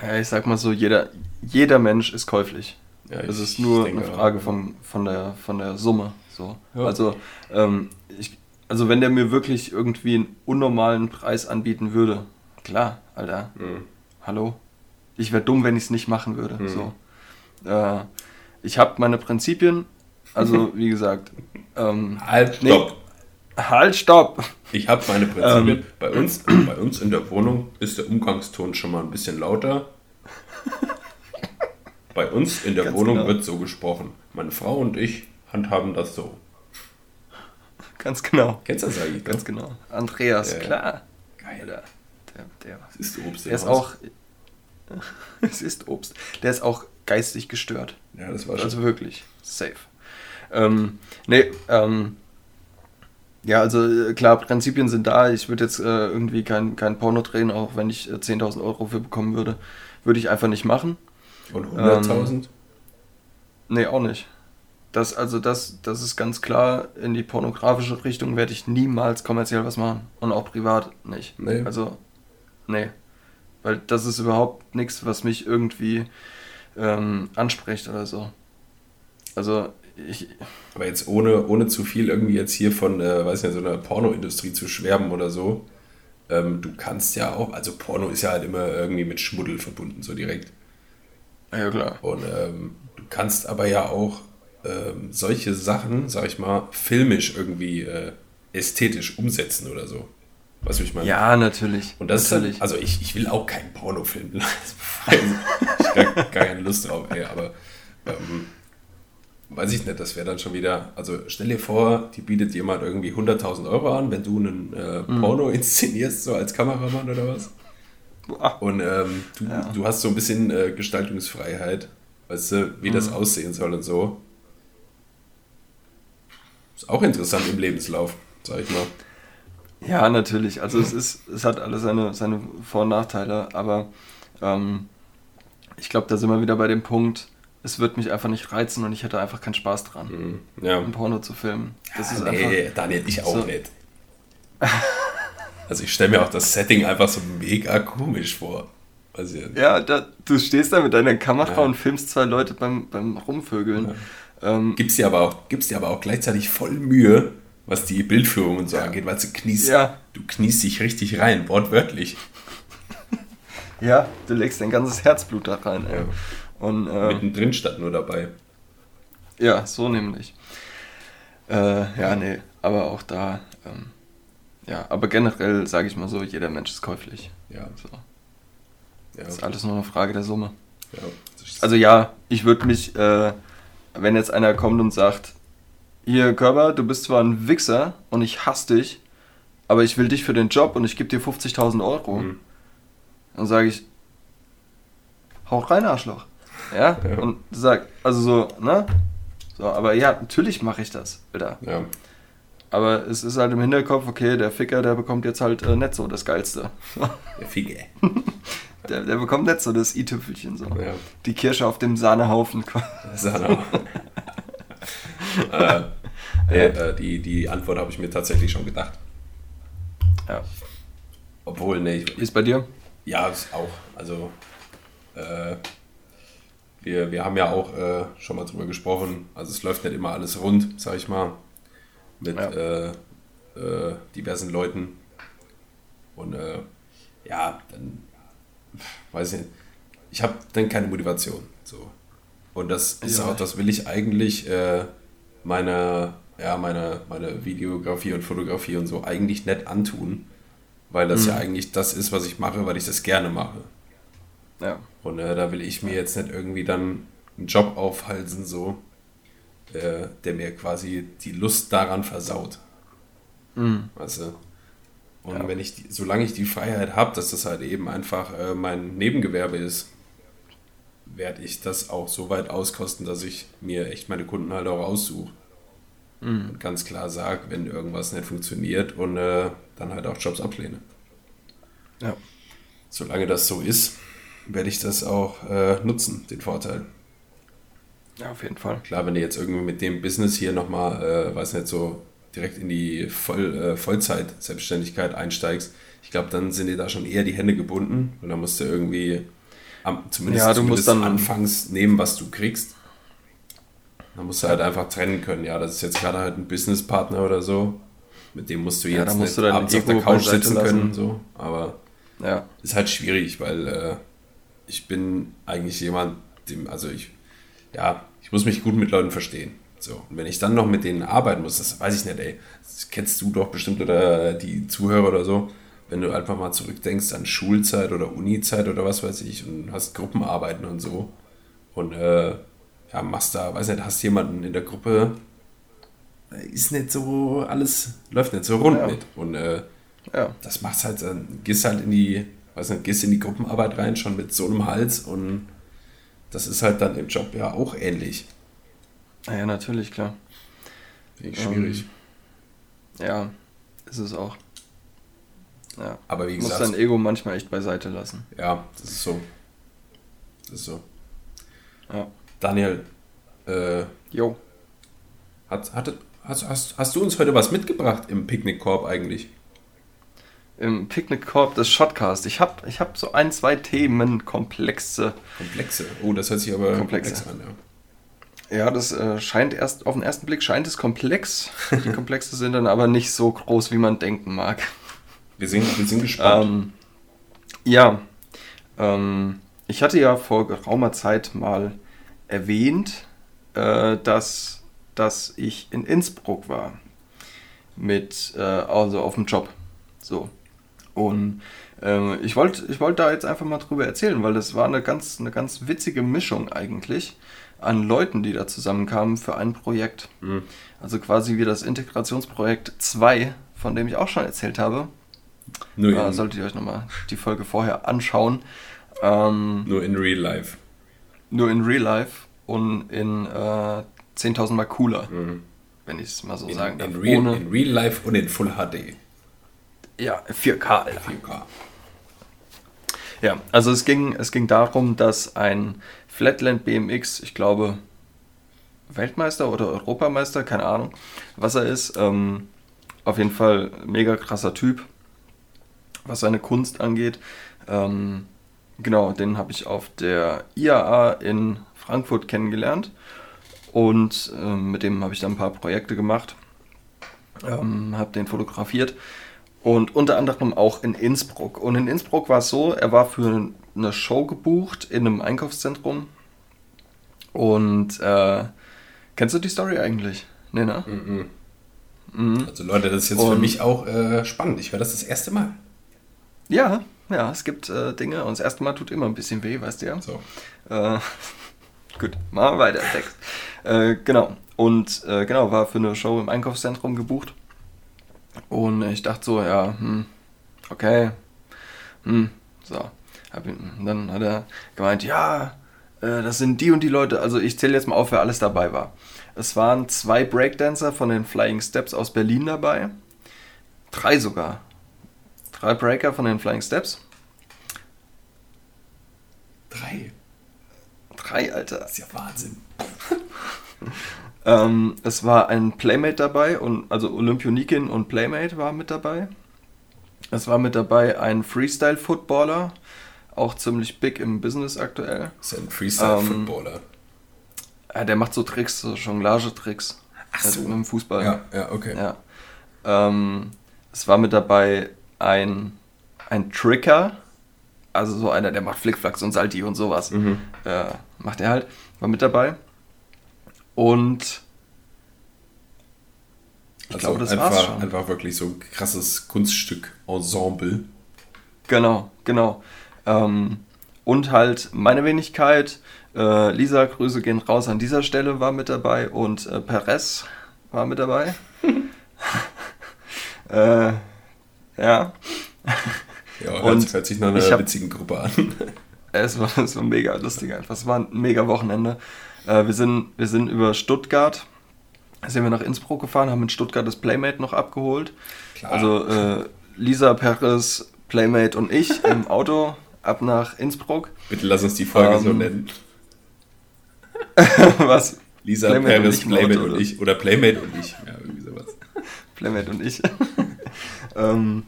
Ja, ich sag mal so, jeder, jeder Mensch ist käuflich. Ja, Es ist nur denke eine. Frage vom, von, der, von der Summe. So. Ja. Also, ähm, ich, also, wenn der mir wirklich irgendwie einen unnormalen Preis anbieten würde, klar, Alter, Mhm. hallo. Ich wäre dumm, wenn ich es nicht machen würde. Mhm. So. Äh, ich habe meine Prinzipien, also wie gesagt, ähm, Halt, Nee. stopp! halt, stopp! Ich habe meine Prinzipien. Ähm. Bei, uns, bei uns in der Wohnung ist der Umgangston schon mal ein bisschen lauter. Bei uns in der Ganz Wohnung genau. wird so gesprochen. Meine Frau und ich handhaben das so. Ganz genau. Kennst du das eigentlich? Ganz genau. Andreas, Ja, ja. klar. Geil. Alter, der, der, Das ist Obst. der im ist auch. es ist Obst. Der ist auch geistig gestört. Ja, das war schon. Also wirklich, safe. Ähm, nee, ähm, ja, also äh, klar, Prinzipien sind da. Ich würde jetzt äh, irgendwie kein, kein Porno drehen, auch wenn ich äh, 10.000 Euro für bekommen würde. Würde ich einfach nicht machen. und 100.000? Nee, auch nicht. Das, also das, das ist ganz klar, in die pornografische Richtung werde ich niemals kommerziell was machen. Und auch privat nicht. Nee. Also, nee. Weil das ist überhaupt nichts, was mich irgendwie ähm, anspricht oder so. Also, ich, Aber jetzt ohne, ohne zu viel irgendwie jetzt hier von, äh, weiß nicht, so einer Pornoindustrie zu schwärmen oder so. Ähm, du kannst ja auch, also Porno ist ja halt immer irgendwie mit Schmuddel verbunden, so direkt. ja klar. Und ähm, du kannst aber ja auch ähm, solche Sachen, sag ich mal, filmisch irgendwie äh, ästhetisch umsetzen oder so. Was ich meine? Ja, natürlich. Und das natürlich. ist also ich, ich will auch keinen Pornofilm. ich habe gar, gar keine Lust drauf, ey, aber ähm, weiß ich nicht, das wäre dann schon wieder, also stell dir vor, die bietet jemand irgendwie 100.000 Euro an, wenn du einen äh, Mhm. Porno inszenierst, so als Kameramann oder was. Boah. Und ähm, du, Ja. du hast so ein bisschen äh, Gestaltungsfreiheit, weißt du, wie das Mhm. aussehen soll und so. Ist auch interessant im Lebenslauf, sag ich mal. Ja, natürlich. Also es ist, es hat alles seine, seine Vor- und Nachteile, aber ähm, ich glaube, da sind wir wieder bei dem Punkt, es wird mich einfach nicht reizen und ich hätte einfach keinen Spaß dran, Mhm. Ja. ein Porno zu filmen. Das ist Ah, nee, einfach. Daniel, ich auch so- nicht. Also ich stelle mir auch das Setting einfach so mega komisch vor. Also, Ja, da, du stehst da mit deiner Kamera Ja. und filmst zwei Leute beim, beim Rumvögeln. Ähm, gibst dir aber auch, gibst dir aber auch gleichzeitig voll Mühe, was die Bildführung und so angeht, weil du kniest, Ja. du kniest dich richtig rein, wortwörtlich. ja, du legst dein ganzes Herzblut da rein. Ey. Ja. Und äh, Mittendrin statt nur dabei. Ja, so nämlich. Äh, ja, nee, aber auch da, ähm, ja, aber generell sage ich mal so, jeder Mensch ist käuflich. Ja, So, ja. das ist alles nur eine Frage der Summe. ja. Also ja, ich würde mich, äh, wenn jetzt einer kommt und sagt, hier Körper, du bist zwar ein Wichser und ich hasse dich, aber ich will dich für den Job und ich gebe dir 50.000 Euro, Mhm. dann sage ich, hau rein, Arschloch. Ja? Ja. Und sag, also so, ne? So, aber ja, natürlich mache ich das, Alter. ja. Aber es ist halt im Hinterkopf, okay, der Ficker, der bekommt jetzt halt äh, nicht so das Geilste. Der Fiege. Der, der bekommt nicht so das i-Tüpfelchen so. Ja. Die Kirsche auf dem Sahnehaufen. Auch. äh, äh, die, die Antwort habe ich mir tatsächlich schon gedacht. ja. Obwohl, nee, ich, ist bei dir? Ja, ist auch. Also, äh, wir, wir haben ja auch äh, schon mal drüber gesprochen. Also, es läuft nicht immer alles rund, sag ich mal. Mit Ja. äh, äh, diversen Leuten. Und ja, dann weiß ich nicht. Ich habe dann keine Motivation. So. Und das ist ja. auch, das will ich eigentlich äh, meine, ja, meine, meine Videografie und Fotografie und so eigentlich nicht antun. Weil das mhm. ja eigentlich das ist, was ich mache, weil ich das gerne mache. Ja. Und äh, da will ich mir jetzt nicht irgendwie dann einen Job aufhalten, so, äh, der mir quasi die Lust daran versaut. Mhm. Weißt du? Und ja. wenn ich, die, solange ich die Freiheit habe, dass das halt eben einfach äh, mein Nebengewerbe ist, werde ich das auch so weit auskosten, dass ich mir echt meine Kunden halt auch aussuche. Mhm. Und ganz klar sage, wenn irgendwas nicht funktioniert und äh, dann halt auch Jobs ablehne. Ja. Solange das so ist, werde ich das auch äh, nutzen, den Vorteil. Ja, auf jeden Fall. Klar, wenn du jetzt irgendwie mit dem Business hier nochmal, äh, weiß nicht, so direkt in die Voll, äh, Vollzeit-Selbstständigkeit einsteigst, ich glaube, dann sind dir da schon eher die Hände gebunden und dann musst du irgendwie am, zumindest, ja, du zumindest musst dann anfangs nehmen, was du kriegst. Dann musst du halt einfach trennen können. Ja, das ist jetzt gerade halt ein Businesspartner oder so. Mit dem musst du jetzt ja, musst du abends auf der Couch sitzen können. So. Aber ja. ist halt schwierig, weil äh, ich bin eigentlich jemand, dem, also ich, ja, ich muss mich gut mit Leuten verstehen. So, und wenn ich dann noch mit denen arbeiten muss, das weiß ich nicht, ey. Das kennst du doch bestimmt oder die Zuhörer oder so. Wenn du einfach mal zurückdenkst an Schulzeit oder Unizeit oder was weiß ich und hast Gruppenarbeiten und so. Und äh, ja, machst da, weiß nicht, hast jemanden in der Gruppe, ist nicht so, alles läuft nicht so rund ja. mit. Und äh, ja. das macht's halt, dann gehst halt in die, weiß nicht, gehst in die Gruppenarbeit rein, schon mit so einem Hals und das ist halt dann im Job ja auch ähnlich. Ja, natürlich, klar. Ich schwierig. Ähm, ja, ist es auch. Ja. Aber wie gesagt. Muss dein Ego manchmal echt beiseite lassen. Ja, das ist so. Das ist so. Ja. Daniel, äh, jo. Hat, hat, hast, hast, hast du uns heute was mitgebracht im Picknickkorb eigentlich? Im Picknickkorb des Shotcast. Ich habe ich hab so ein, zwei Themenkomplexe. Komplexe? Oh, das hört sich aber komplex an, ja. Ja, das äh, scheint erst, auf den ersten Blick scheint es komplex. Die Komplexe sind dann aber nicht so groß, wie man denken mag. Wir sind, wir sind gespannt. Ähm, ja, ähm, ich hatte ja vor geraumer Zeit mal erwähnt, äh, dass, dass ich in Innsbruck war. Mit, äh, also auf dem Job. So. Und äh, ich wollte ich wollt da jetzt einfach mal drüber erzählen, weil das war eine ganz, eine ganz witzige Mischung eigentlich an Leuten, die da zusammenkamen für ein Projekt. Mhm. Also quasi wie das Integrationsprojekt 2, von dem ich auch schon erzählt habe. Nur äh, solltet ihr euch nochmal die Folge vorher anschauen. Ähm, nur in Real Life. Nur in Real Life und in äh, 10.000 Mal cooler, mhm. wenn ich es mal so in, sagen darf. In real, Ohne, in real Life und in Full HD. Ja, 4K, Alter. 4K. Ja, also es ging, es ging darum, dass ein Flatland BMX, ich glaube, Weltmeister oder Europameister, keine Ahnung, was er ist, ähm, auf jeden Fall mega krasser Typ, was seine Kunst angeht. Ähm, genau, den habe ich auf der IAA in Frankfurt kennengelernt und ähm, mit dem habe ich dann ein paar Projekte gemacht, ähm, habe den fotografiert und unter anderem auch in Innsbruck. Und in Innsbruck war es so, er war für eine Show gebucht in einem Einkaufszentrum. Und äh, kennst du die Story eigentlich? Nee, ne? Mhm. Mhm. Also Leute, das ist jetzt und, für mich auch äh, spannend. Ich höre das das erste Mal. Ja, ja, es gibt äh, Dinge und das erste Mal tut immer ein bisschen weh, weißt du ja. So. Äh, gut, machen wir weiter, Text. Äh, genau. Und äh, genau, war für eine Show im Einkaufszentrum gebucht. Und ich dachte so, ja, hm, okay, hm, so. Dann hat er gemeint, ja, äh, das sind die und die Leute. Also ich zähle jetzt mal auf, wer alles dabei war. Es waren zwei Breakdancer von den Flying Steps aus Berlin dabei. Drei sogar. Drei Breaker von den Flying Steps. Drei? Drei, Alter. Das ist ja Wahnsinn. Ähm, es war ein Playmate dabei, und, also Olympionikin und Playmate war mit dabei. Es war mit dabei ein Freestyle-Footballer, auch ziemlich big im Business aktuell. Ist ein Freestyle-Footballer. Ähm, ja, der macht so Tricks, so Jonglage-Tricks. Ach so. Mit dem Fußball. Ja, ja, okay. Ja. Ähm, es war mit dabei ein, ein Tricker, also so einer, der macht Flickflacks und Salti und sowas. Mhm. Äh, macht er halt, war mit dabei. Und Ich glaube, das Also einfach, war's schon. einfach wirklich so ein krasses Kunststück-Ensemble. Genau, genau. Ähm, und halt meine Wenigkeit, äh, Lisa, Grüße gehen raus an dieser Stelle, war mit dabei und äh, Perez war mit dabei. äh, ja, Ja, hört, Und hört sich nach einer hab- witzigen Gruppe an. es war, es war mega lustig einfach. Es war ein mega Wochenende. Äh, wir, sind, wir sind über Stuttgart, sind wir nach Innsbruck gefahren, haben in Stuttgart das Playmate noch abgeholt. Klar. Also äh, Lisa, Perez, Playmate und ich im Auto ab nach Innsbruck. Bitte lass uns die Folge so Ähm, nennen. Was? Lisa, Playmate und Paris, ich im Playmate und ich. Oder Playmate und ich. Ja, irgendwie sowas. Playmate und ich. ähm,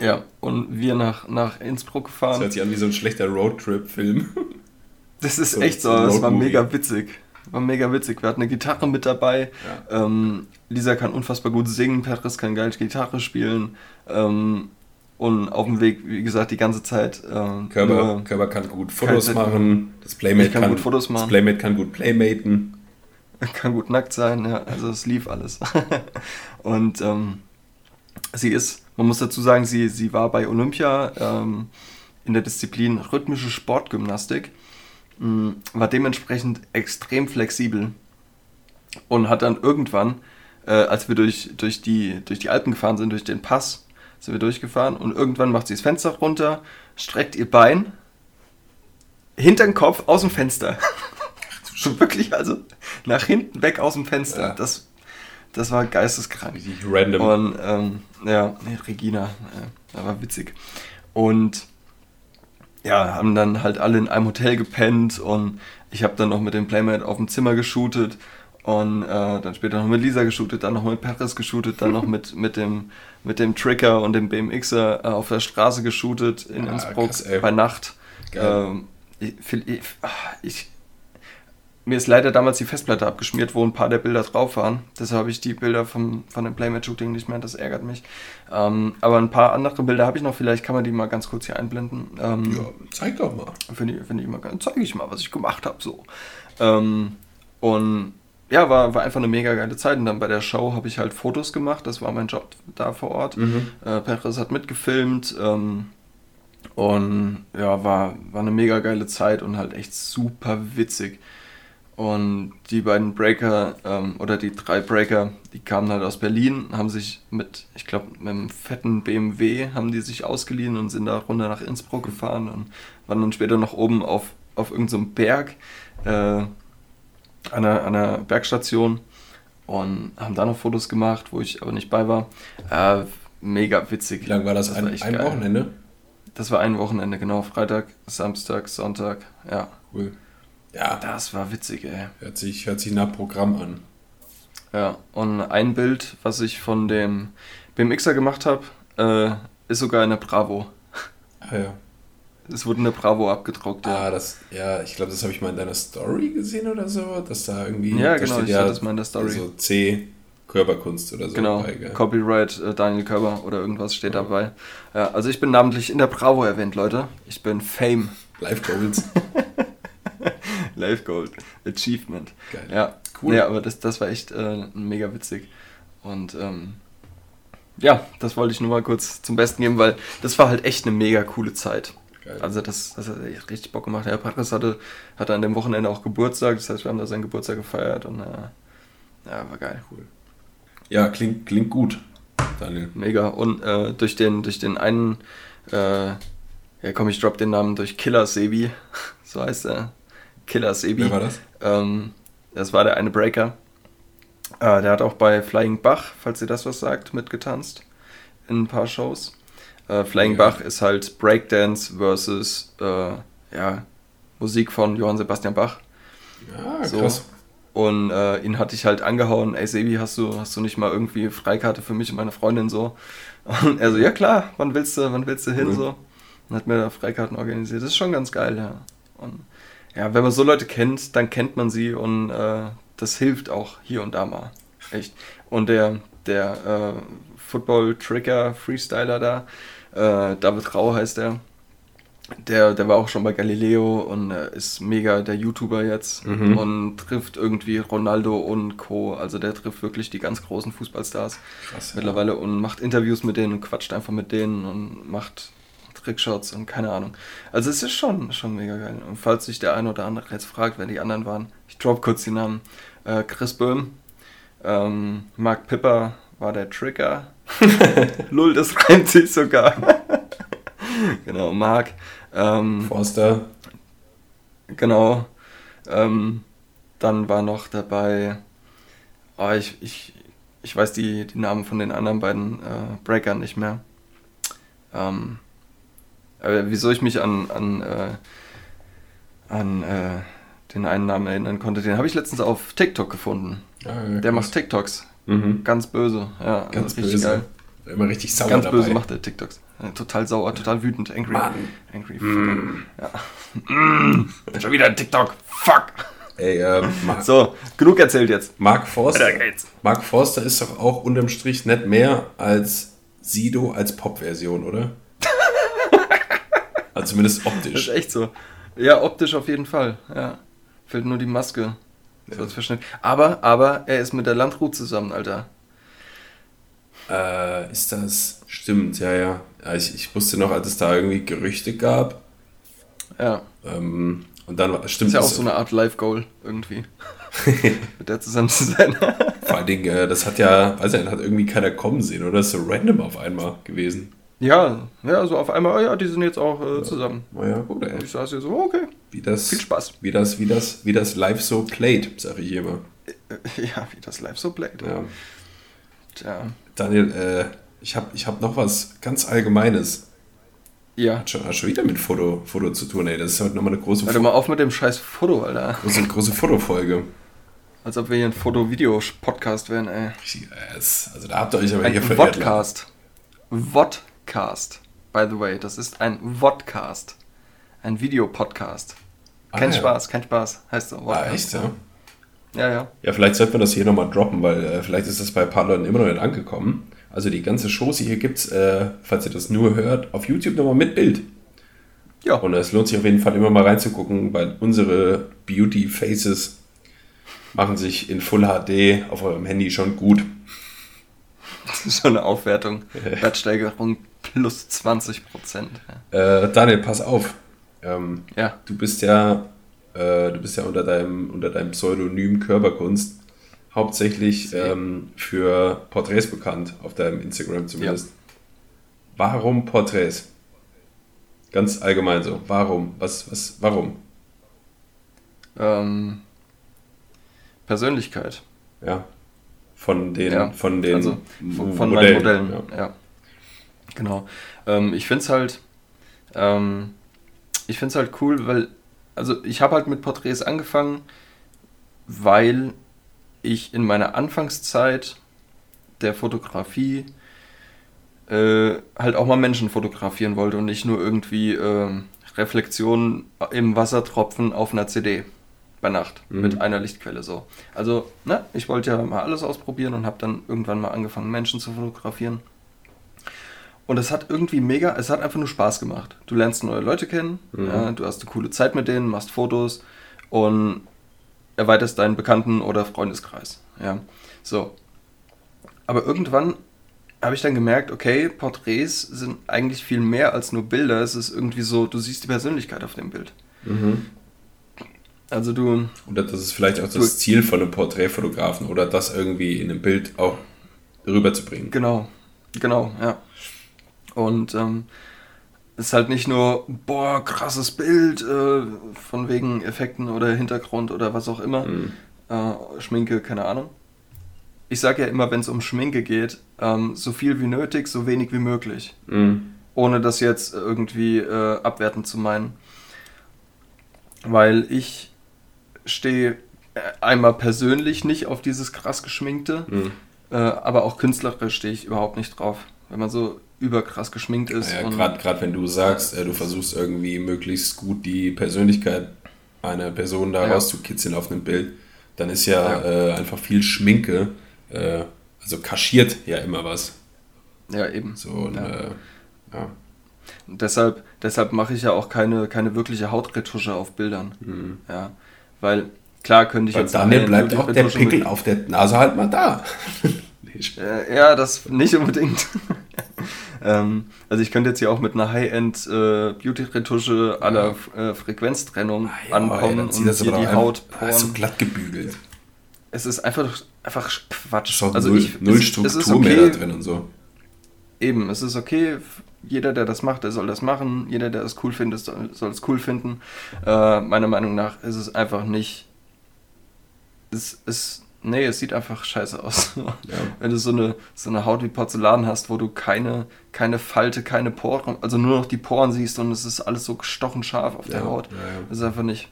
ja, und wir nach, nach Innsbruck Das gefahren. hört sich an wie so ein schlechter Roadtrip-Film. Das ist so- echt so, so das war mega witzig. War mega witzig. Wir hatten eine Gitarre mit dabei. Ja. Ähm, Lisa kann unfassbar gut singen, Petris kann geil Gitarre spielen. Ähm, und auf dem Weg, wie gesagt, die ganze Zeit. Ähm, Körper, nur- Körper kann gut Fotos Kein- machen. Das Playmate kann kann, gut Fotos machen. Das Playmate kann gut Playmaten. kann gut nackt sein, ja, also es lief alles. und ähm, sie ist, man muss dazu sagen, sie, sie war bei Olympia ähm, in der Disziplin rhythmische Sportgymnastik, mh, war dementsprechend extrem flexibel und hat dann irgendwann, äh, als wir durch, durch, die, durch die Alpen gefahren sind, durch den Pass, sind wir durchgefahren und irgendwann macht sie das Fenster runter, streckt ihr Bein hinter den Kopf aus dem Fenster. So wirklich, also nach hinten weg aus dem Fenster. Ja. Das, das war geisteskrank. Richtig random. Und ähm, ja, nee, Regina, äh, das war witzig. Und ja, haben dann halt alle in einem Hotel gepennt und ich habe dann noch mit dem Playmate auf dem Zimmer geshootet und äh, dann später noch mit Lisa geshootet, dann noch mit Paris geshootet, dann noch mit, mit, dem, mit dem Tricker und dem BMXer äh, auf der Straße geshootet in Ja, Innsbruck krass, bei Nacht. Ähm, ich, ich, ah, ich, mir ist leider damals die Festplatte abgeschmiert, wo ein paar der Bilder drauf waren. Deshalb habe ich die Bilder vom, von dem Playmate-Shooting nicht mehr, das ärgert mich. Ähm, aber ein paar andere Bilder habe ich noch, vielleicht kann man die mal ganz kurz hier einblenden. Ähm, ja, zeig doch mal. Finde ich, finde ich ganz, zeige ich mal, was ich gemacht habe, so. Ähm, und ja, war, war einfach eine mega geile Zeit. Und dann bei der Show habe ich halt Fotos gemacht, das war mein Job da vor Ort. Mhm. Äh, Peres hat mitgefilmt ähm, und ja, war, war eine mega geile Zeit und halt echt super witzig. Und die beiden Breaker ähm, oder die drei Breaker, die kamen halt aus Berlin, haben sich mit, ich glaube, mit einem fetten BMW haben die sich ausgeliehen und sind da runter nach Innsbruck gefahren und waren dann später noch oben auf, auf irgendeinem Berg, äh, an, einer, an einer Bergstation und haben da noch Fotos gemacht, wo ich aber nicht bei war. Äh, mega witzig. Wie lange war das? ein echt ein. Wochenende? Das war ein Wochenende, genau. Freitag, Samstag, Sonntag. Ja, Cool. Ja, das war witzig, ey. hört sich, hört sich nach Programm an. Ja, und ein Bild, was ich von dem BMXer gemacht habe, äh, ist sogar in der Bravo. Ah ja. Es wurde in der Bravo abgedruckt, ja. Ah, das, ja, ich glaube, das habe ich mal in deiner Story gesehen oder so, dass da irgendwie. Ja, da genau, steht ich hatte das mal in der Story. So C, Körperkunst oder so. genau, bei, gell? Copyright äh, Daniel Körber oder irgendwas steht dabei. Ja, also ich bin namentlich in der Bravo erwähnt, Leute. Ich bin Fame. Live Goals. Live Gold. Achievement. Geil. Ja, Cool. Ja, aber das, das war echt äh, mega witzig. Und ähm, ja, das wollte ich nur mal kurz zum Besten geben, weil das war halt echt eine mega coole Zeit. Geil. Also das, das hat echt richtig Bock gemacht. Herr Paris hatte, hatte an dem Wochenende auch Geburtstag, das heißt, wir haben da seinen Geburtstag gefeiert und äh, ja, war geil. Cool. Ja, klingt, klingt gut, Daniel. Mega. Und äh, durch, den, durch den einen, äh, ja komm, ich drop den Namen, durch Killer Sebi, so heißt er. Killer Sebi. Wer war das? Ähm, das war der eine Breaker. Äh, der hat auch bei Flying Bach, falls ihr das was sagt, mitgetanzt. In ein paar Shows. Äh, Flying Ja. Bach ist halt Breakdance versus äh, ja, Musik von Johann Sebastian Bach. Ja, So. krass. Und äh, ihn hatte ich halt angehauen, ey Sebi, hast du, hast du nicht mal irgendwie Freikarte für mich und meine Freundin so? Und er so, ja klar, wann willst du, wann willst du hin Cool. so? Und hat mir da Freikarten organisiert. Das ist schon ganz geil, ja. Und ja, wenn man so Leute kennt, dann kennt man sie und äh, das hilft auch hier und da mal. Echt. Und der, der äh, Football-Tricker-Freestyler da, äh, David Rau heißt er. Der, der war auch schon bei Galileo und äh, ist mega der YouTuber jetzt Mhm. und trifft irgendwie Ronaldo und Co. Also der trifft wirklich die ganz großen Fußballstars Krass, ja. mittlerweile und macht Interviews mit denen und quatscht einfach mit denen und macht Trickshots und keine Ahnung. Also es ist schon, schon mega geil. Und falls sich der eine oder andere jetzt fragt, wer die anderen waren, ich drop kurz die Namen. Äh, Chris Böhm, ähm, Mark Pipper war der Trigger. Lull, das reimt sich sogar. genau, Mark. Ähm, Forster. Genau. Ähm, dann war noch dabei, oh, ich, ich, ich weiß die, die Namen von den anderen beiden äh, Breakern nicht mehr. Ähm, aber wieso ich mich an, an, äh, an äh, den einen Namen erinnern konnte, den habe ich letztens auf TikTok gefunden. Ah, ja, Der macht TikToks. Mhm. Ganz böse. Ja, Ganz richtig böse. geil. Immer richtig sauer Ganz dabei. böse macht er TikToks. Total sauer, total wütend, angry. Mann. Angry. Mm. Ja. Mm. Schon wieder ein TikTok. Fuck. Ey, äh, Mark, So, genug erzählt jetzt. Mark Forster. Mark Forster ist doch auch unterm Strich nicht mehr als Sido als Pop-Version, oder? also zumindest Das ist optisch. echt so. Ja, optisch auf jeden Fall. Ja. Fehlt nur die Maske. So als Verschnitt. Aber, aber er ist mit der Landrut zusammen, Alter. Äh, ist das. Stimmt, ja, ja. ja ich, ich wusste noch, als es da irgendwie Gerüchte gab. Ja. Ähm, und dann war- stimmt Ist ja auch das- so eine Art Live-Goal irgendwie. mit der zusammen zu sein. Vor allen Dingen, äh, das hat ja, weiß ich hat irgendwie keiner kommen sehen, oder? Das ist so random auf einmal gewesen. ja, ja, so auf einmal, oh ja, die sind jetzt auch äh, zusammen. Naja, gut, ey. Ich saß hier so, okay. Wie das, Viel Spaß. Wie das, wie das, wie das live so played, sag ich immer. Ja, wie das live so playt. Ja. Tja. Daniel, äh, ich habe ich hab noch was ganz Allgemeines. Ja. Hat schon, hat schon wieder mit Foto, Foto zu tun, ey. Das ist heute nochmal eine große, doch mal auf mit dem scheiß Foto, Alter. große, große Fotofolge. Als ob wir hier ein Foto-Video-Podcast wären, ey. Richtig, äh, Also da habt ihr euch aber Ein hier verirrt. Vodcast. Vodcast. By the way, das ist ein Vodcast. Ein Videopodcast. Ah, Kein ja. Spaß, kein Spaß. Heißt so. Ah, echt, ja? Ja, ja. Ja, vielleicht sollten wir das hier nochmal droppen, weil äh, vielleicht ist das bei ein paar Leuten immer noch nicht angekommen. Also die ganze Shows hier gibt's, äh, falls ihr das nur hört, auf YouTube nochmal mit Bild. Ja, Und es lohnt sich auf jeden Fall immer mal reinzugucken, weil unsere Beauty Faces machen sich in Full HD auf eurem Handy schon gut. das ist schon eine Aufwertung. Wertsteigerung plus 20 Prozent. Äh, Daniel, pass auf. Ähm, Ja. du bist ja, äh, du bist ja unter deinem, unter deinem Pseudonym Körperkunst hauptsächlich ähm, für Porträts bekannt, auf deinem Instagram zumindest. Warum Porträts? Ganz allgemein so. Warum? Was, was, warum? Ähm, Persönlichkeit. Ja. Von den, Ja, von den also von, von Modellen, meinen Modellen. Ja. Ja. Genau. Ähm, ich finde es halt, ähm, ich finde es halt cool, weil, also ich habe halt mit Porträts angefangen, weil ich in meiner Anfangszeit der Fotografie äh, halt auch mal Menschen fotografieren wollte und nicht nur irgendwie ähm, Reflexionen im Wassertropfen auf einer CD bei Nacht Mhm. mit einer Lichtquelle so. Also, ne, ich wollte ja mal alles ausprobieren und habe dann irgendwann mal angefangen, Menschen zu fotografieren. Und es hat irgendwie mega, es hat einfach nur Spaß gemacht. Du lernst neue Leute kennen, Mhm. ja, du hast eine coole Zeit mit denen, machst Fotos und erweiterst deinen Bekannten- oder Freundeskreis. Ja, so. Aber irgendwann habe ich dann gemerkt, okay, Porträts sind eigentlich viel mehr als nur Bilder. Es ist irgendwie so, du siehst die Persönlichkeit auf dem Bild. Mhm. Also du, Und das ist vielleicht auch Du- das Ziel von einem Porträtfotografen oder das irgendwie in einem Bild auch rüberzubringen. Genau, genau, ja. Und ähm, es ist halt nicht nur, boah, krasses Bild, äh, von wegen Effekten oder Hintergrund oder was auch immer, Mhm. äh, Schminke, keine Ahnung. Ich sage ja immer, wenn es um Schminke geht, ähm, so viel wie nötig, so wenig wie möglich. Mhm. Ohne das jetzt irgendwie äh, abwertend zu meinen. Weil ich stehe äh, einmal persönlich nicht auf dieses krass geschminkte. Mhm. Äh, aber auch künstlerisch stehe ich überhaupt nicht drauf. Wenn man so überkrass geschminkt ist. Ja, Gerade wenn du sagst, äh, du versuchst irgendwie möglichst gut die Persönlichkeit einer Person da Ja. rauszukitzeln auf einem Bild, dann ist ja, Ja. Äh, einfach viel Schminke äh, also kaschiert ja immer was. Ja, eben. So, und, Ja. Äh, ja. Und deshalb, deshalb mache ich ja auch keine, keine wirkliche Hautretusche auf Bildern. Ja. Weil, klar könnte ich Bei jetzt. Daniel eine bleibt auch der Pickel mit- auf der Nase halt mal da. Äh, ja, das nicht unbedingt. Ähm, also ich könnte jetzt hier auch mit einer High-End äh, Beauty-Retusche aller äh, Frequenztrennung Ah, ja, ankommen ey, und hier die Haut ist so poren. glatt gebügelt. Es ist einfach, einfach Quatsch. Auch also null, ich, null es, Struktur es ist mehr okay, da drin und so. Eben, es ist okay. Jeder, der das macht, der soll das machen. Jeder, der es cool findet, soll, soll es cool finden. Äh, meiner Meinung nach ist es einfach nicht. Es ist. Nee, es sieht einfach scheiße aus. Ja. Wenn du so eine, so eine Haut wie Porzellan hast, wo du keine, keine Falte, keine Poren, also nur noch die Poren siehst und es ist alles so gestochen scharf auf der Ja, Haut. ja, ja. Das ist einfach nicht.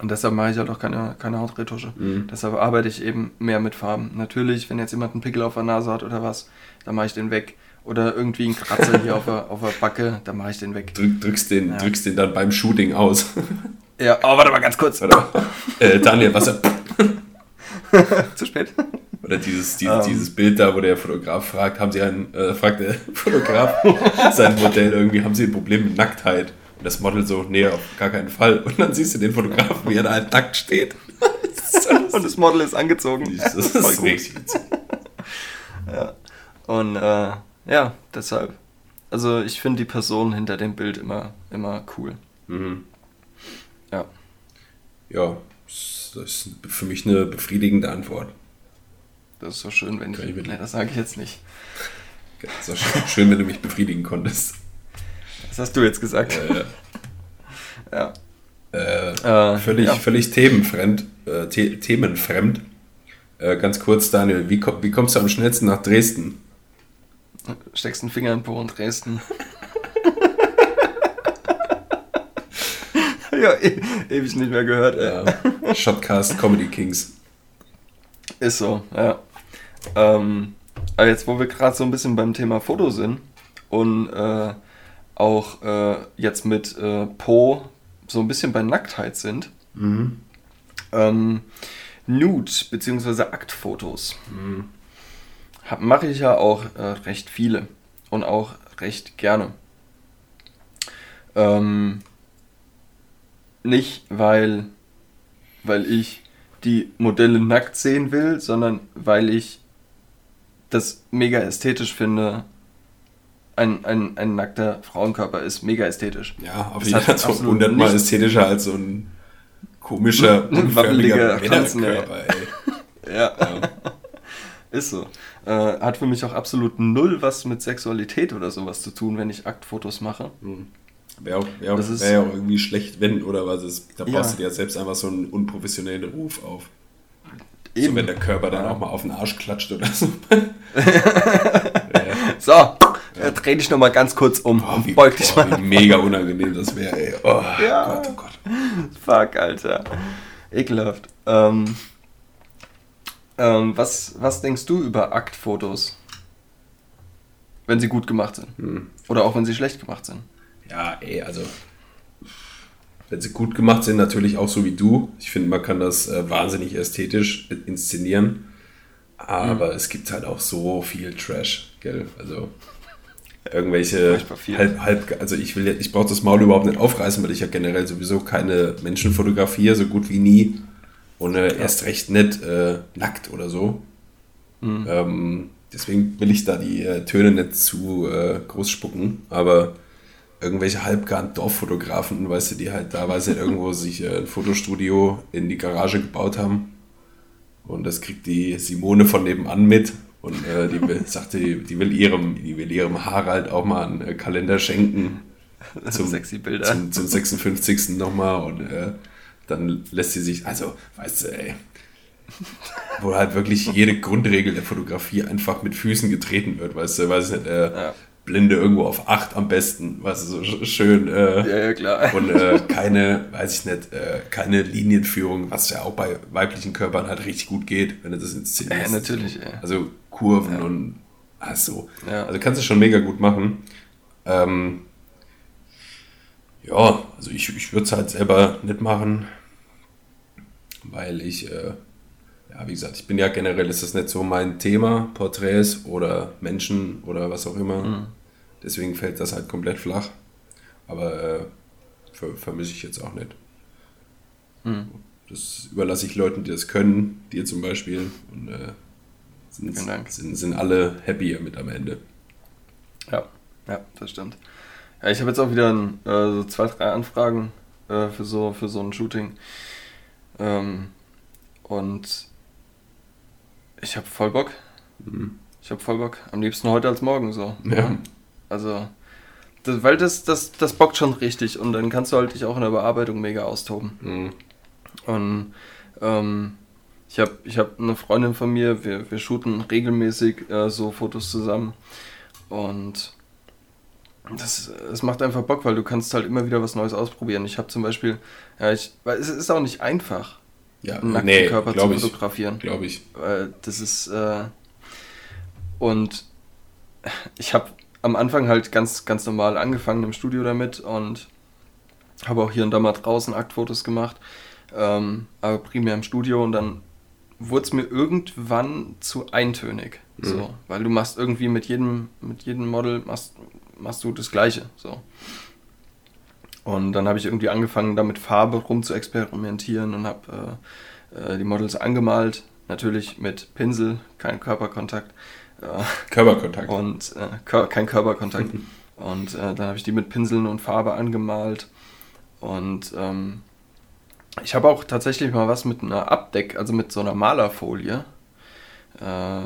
Und deshalb mache ich halt auch keine, keine Hautretusche. Mhm. Deshalb arbeite ich eben mehr mit Farben. Natürlich, wenn jetzt jemand einen Pickel auf der Nase hat oder was, dann mache ich den weg. Oder irgendwie einen Kratzer hier auf der, auf der Backe, dann mache ich den weg. Drück, drückst, den, Ja. drückst den dann beim Shooting aus. Ja, oh, warte mal ganz kurz. Äh, Daniel, was er. Zu spät. Oder dieses, dieses, Ähm. dieses Bild da, wo der Fotograf fragt, haben Sie ein, äh, fragt der Fotograf sein Modell irgendwie, haben Sie ein Problem mit Nacktheit? Und das Model so, nee, auf gar keinen Fall. Und dann siehst du den Fotografen, wie er da halt nackt steht. Das ist so Und das Model ist angezogen. Das ist Voll gut. richtig. Ja. Und äh, ja, deshalb. Also ich finde die Person hinter dem Bild immer, immer cool. Mhm. Ja. Ja, das ist für mich eine befriedigende Antwort. Das ist so schön, wenn ich. Kann ich Nee, das sage ich jetzt nicht. Das ist auch schön, wenn du mich befriedigen konntest. Das hast du jetzt gesagt. Ja. Äh, Äh, völlig, ja. völlig themenfremd. Äh, The themenfremd. Äh, ganz kurz, Daniel, wie, komm, wie kommst du am schnellsten nach Dresden? Steckst einen Finger in Po und Dresden. ja, e ewig nicht mehr gehört. Ja. Shotcast Comedy Kings. Ist so, ja. Ähm, aber jetzt, wo wir gerade so ein bisschen beim Thema Foto sind und äh, auch äh, jetzt mit äh, Po so ein bisschen bei Nacktheit sind, ähm, Nude- bzw. Aktfotos hab- mache ich ja auch äh, recht viele und auch recht gerne. Ähm, nicht, weil, weil ich die Modelle nackt sehen will, sondern weil ich das mega ästhetisch finde. Ein, ein, ein nackter Frauenkörper ist mega ästhetisch. Ja, auf jeden Fall so hundertmal ästhetischer als so ein komischer, Wabbeliger. Männerkörper, ey. Ja, Ja. ist so. Äh, hat für mich auch absolut null was mit Sexualität oder sowas zu tun, wenn ich Aktfotos mache. Wäre auch, wär auch, Das ist- wär ja auch irgendwie schlecht, wenn oder was ist. Da Ja. baust du dir ja selbst einfach so einen unprofessionellen Ruf auf. So, Eben. wenn der Körper dann Ja. auch mal auf den Arsch klatscht oder so. So, äh, dreh dich nochmal ganz kurz um Oh, wie, beug dich boah, mal. mega unangenehm das wäre, ey. Oh Ja. Gott, oh Gott. Fuck, Alter. Ekelhaft. Ähm, ähm, was, was denkst du über Aktfotos? Wenn sie gut gemacht sind. Hm. Oder auch wenn sie schlecht gemacht sind. Ja, ey, also. Wenn sie gut gemacht sind, natürlich auch so wie du. Ich finde, man kann das äh, wahnsinnig ästhetisch inszenieren. Aber es gibt halt auch so viel Trash, gell? Also irgendwelche halb, halb, also ich will ich brauche das Maul überhaupt nicht aufreißen, weil ich ja generell sowieso keine Menschen fotografiere, so gut wie nie. Und äh, erst recht nicht äh, nackt oder so. Mhm. Ähm, deswegen will ich da die äh, Töne nicht zu äh, groß spucken, aber irgendwelche halbgaren Dorffotografen, weißt du, die halt da, weil sie irgendwo sich äh, ein Fotostudio in die Garage gebaut haben. Und das kriegt die Simone von nebenan mit. Und äh, die will, sagte, die, die, will ihrem, die will ihrem Harald auch mal einen äh, Kalender schenken. Zum, Sexy Bilder. Zum, zum 56. nochmal. Und äh, dann lässt sie sich, also, weißt du, ey, wo halt wirklich jede Grundregel der Fotografie einfach mit Füßen getreten wird, weißt du, weiß ich nicht, äh, Ja. Blende irgendwo auf 8 am besten, weißt du, so sch- schön, äh, Ja, ja, klar. und äh, keine, weiß ich nicht, äh, keine Linienführung, was ja auch bei weiblichen Körpern halt richtig gut geht, wenn du das inszenierst. Ja, natürlich, ja. Also Kurven Ja. und ach so. Ja. Also kannst du schon mega gut machen. Ähm, ja, also ich, ich würde es halt selber nicht machen, weil ich, äh, ja, ja, wie gesagt, ich bin ja generell, ist das nicht so mein Thema, Porträts oder Menschen oder was auch immer. Mhm. Deswegen fällt das halt komplett flach. Aber äh, ver vermisse ich jetzt auch nicht. Mhm. Das überlasse ich Leuten, die das können, dir zum Beispiel. Und äh, sind, sind, sind alle happier mit am Ende. Ja, ja, das stimmt. Ja, ich habe jetzt auch wieder ein, äh, so zwei, drei Anfragen äh, für, so, für so ein Shooting. Ähm, und ich habe voll Bock. Mhm. Ich habe voll Bock. Am liebsten heute als morgen so. Ja. Also, das, weil das, das, das bockt schon richtig und dann kannst du halt dich auch in der Bearbeitung mega austoben. Mhm. Und ähm, ich habe ich hab eine Freundin von mir, wir, wir shooten regelmäßig äh, so Fotos zusammen und das, das macht einfach Bock, weil du kannst halt immer wieder was Neues ausprobieren. Ich habe zum Beispiel, ja, ich, weil es ist auch nicht einfach, ja, einen nackten nee, Körper zu fotografieren. Glaube ich. Weil das ist, äh, und ich habe am Anfang halt ganz, ganz normal angefangen im Studio damit und habe auch hier und da mal draußen Aktfotos gemacht, ähm, aber primär im Studio und dann wurde es mir irgendwann zu eintönig. Mhm. So, weil du machst irgendwie mit jedem, mit jedem Model machst, machst du das Gleiche. So. Und dann habe ich irgendwie angefangen, da mit Farbe rum zu experimentieren und habe äh, äh, die Models angemalt. Natürlich mit Pinsel, kein Körperkontakt. Körperkontakt. Und äh, kein Körperkontakt. und äh, dann habe ich die mit Pinseln und Farbe angemalt. Und ähm, ich habe auch tatsächlich mal was mit einer Abdeck, also mit so einer Malerfolie, äh,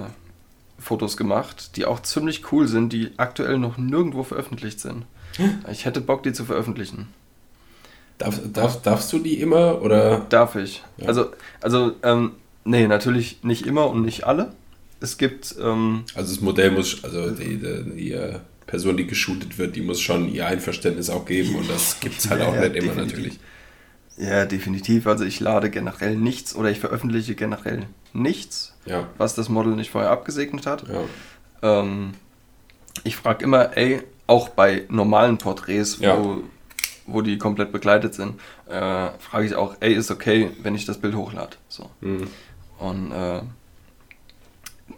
Fotos gemacht, die auch ziemlich cool sind, die aktuell noch nirgendwo veröffentlicht sind. Ich hätte Bock, die zu veröffentlichen. Darf, darf, darfst du die immer oder? Darf ich. Ja. Also, also ähm, nee, natürlich nicht immer und nicht alle. Es gibt. Ähm, also das Modell muss, also die, die, die, äh, Person, die geshootet wird, die muss schon ihr Einverständnis auch geben und das gibt es halt ja, auch nicht immer natürlich. Ja, definitiv. Also ich lade generell nichts oder ich veröffentliche generell nichts, ja. was das Model nicht vorher abgesegnet hat. Ja. Ähm, ich frage immer, ey, auch bei normalen Porträts, wo, ja. wo die komplett begleitet sind, äh, frage ich auch, ey, ist okay, wenn ich das Bild hochlade. So. Mhm. Und äh,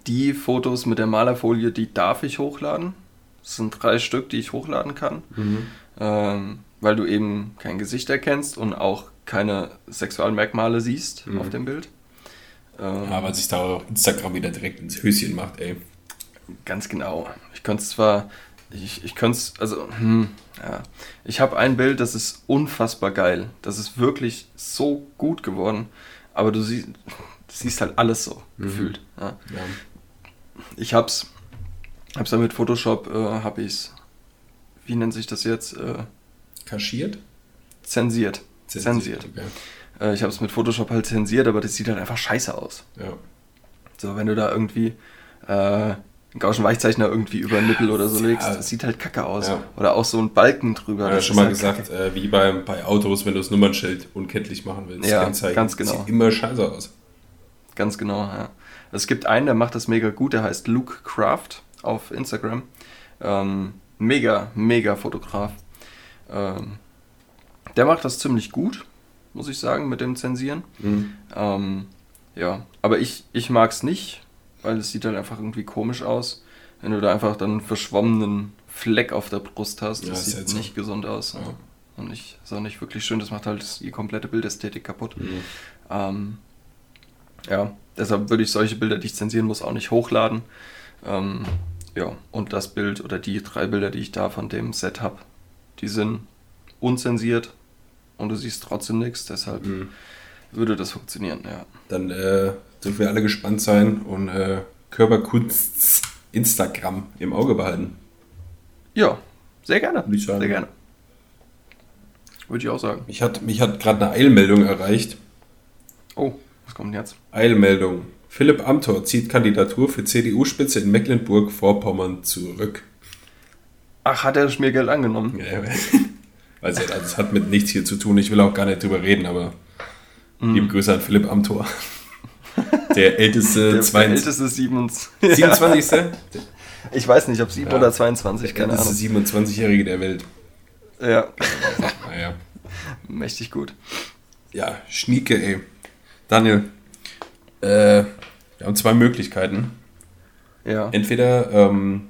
die Fotos mit der Malerfolie, die darf ich hochladen. Das sind drei Stück, die ich hochladen kann. Mhm. Ähm, weil du eben kein Gesicht erkennst und auch keine Sexualmerkmale siehst mhm. auf dem Bild. Ähm, ja, weil sich da auch Instagram wieder direkt ins Höschen macht, ey. Ganz genau. Ich könnte es zwar, ich, ich könnte es, also, hm, ja. Ich habe ein Bild, das ist unfassbar geil. Das ist wirklich so gut geworden. Aber du, sie, du siehst halt alles so mhm. gefühlt. Ja. Ja. Ich hab's, hab's dann mit Photoshop, äh, hab ich's, wie nennt sich das jetzt? Äh, Kaschiert? Zensiert. Zensiert. zensiert. Okay. Äh, ich habe es mit Photoshop halt zensiert, aber das sieht halt einfach scheiße aus. Ja. So, wenn du da irgendwie äh, einen Gauschen Weichzeichner irgendwie über den Nippel oder so legst, das sieht halt kacke aus. Ja. Oder auch so ein Balken drüber. Ja, schon mal halt gesagt, äh, wie bei, bei Autos, wenn du das Nummernschild unkenntlich machen willst. Ja, ganz genau. Sieht immer scheiße aus. Ganz genau, ja. Es gibt einen, der macht das mega gut, der heißt Luke Craft auf Instagram. Ähm, mega, mega Fotograf. Ähm, der macht das ziemlich gut, muss ich sagen, mit dem Zensieren. Mhm. Ähm, ja, aber ich, ich mag es nicht, weil es sieht halt einfach irgendwie komisch aus, wenn du da einfach dann einen verschwommenen Fleck auf der Brust hast. Das ja, sieht nicht so. gesund aus. Ja. Und nicht, ist auch nicht wirklich schön. Das macht halt die komplette Bildästhetik kaputt. Mhm. Ähm, ja, deshalb würde ich solche Bilder, die ich zensieren muss, auch nicht hochladen. Ähm, ja, und das Bild oder die drei Bilder, die ich da von dem Set habe, die sind unzensiert und du siehst trotzdem nichts, deshalb mhm. würde das funktionieren, ja. Dann äh, dürfen wir alle gespannt sein und äh, Körperkunst Instagram im Auge behalten. Ja, sehr gerne. Ich. Sehr gerne. Würde ich auch sagen. Mich hat, mich hat gerade eine Eilmeldung erreicht. Oh, was kommt denn jetzt? Eilmeldung. Philipp Amthor zieht Kandidatur für CDU-Spitze in Mecklenburg-Vorpommern zurück. Ach, hat er Schmiergeld angenommen? Ja, also, also es hat mit nichts hier zu tun. Ich will auch gar nicht drüber reden, aber mm. liebe Grüße an Philipp Amthor. Der älteste, der, der älteste 27. 27. Ich weiß nicht, ob 7 ja. oder 22, keine Ahnung. Der älteste 27-Jährige der Welt. Ja. Naja. Mächtig gut. Ja, Schnieke, ey. Daniel, Äh, wir haben zwei Möglichkeiten. Ja. Entweder ähm,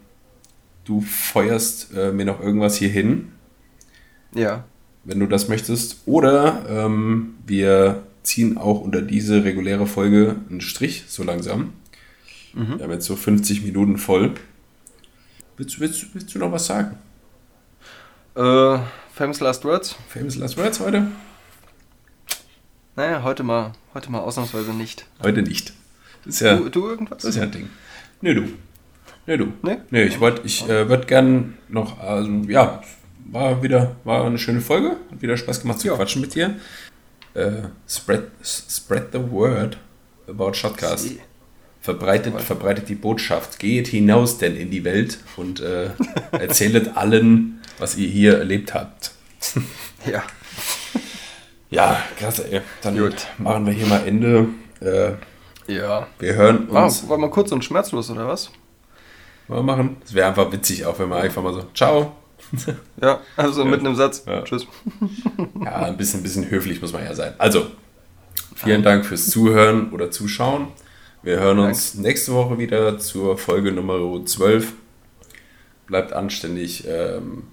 du feuerst äh, mir noch irgendwas hier hin, Ja. wenn du das möchtest, oder ähm, wir ziehen auch unter diese reguläre Folge einen Strich so langsam. Mhm. Wir haben jetzt so 50 Minuten voll. Willst, du- willst, willst du noch was sagen? Äh, famous Last Words? Famous Last Words heute? Naja, heute mal, heute mal ausnahmsweise nicht. Heute nicht. Das ist ja, Du, du irgendwas? das ist ja ein Ding. Nö, du. Nö, du. Nee? Nö, ich wollte, ich äh, würde gern noch, also, ja, war wieder, war eine schöne Folge. Hat wieder Spaß gemacht zu Ja. quatschen mit dir. Äh, spread, spread the word about Shotcast. Sie- Verbreitet, verbreitet die Botschaft. Geht hinaus denn in die Welt und äh, erzählet allen, was ihr hier erlebt habt. Ja. Ja, klasse, ey. Dann Gut. machen wir hier mal Ende. Äh, Ja. wir hören uns. war mal kurz und schmerzlos, oder was? Mal machen. Es wäre einfach witzig, auch wenn man einfach mal so, ciao. Ja, also mit einem Satz. Ja. Tschüss. Ja, ein bisschen, bisschen höflich muss man ja sein. Also, vielen Dank fürs Zuhören oder Zuschauen. Wir hören uns nächste Woche wieder zur Folge Nummer 12. Bleibt anständig ähm,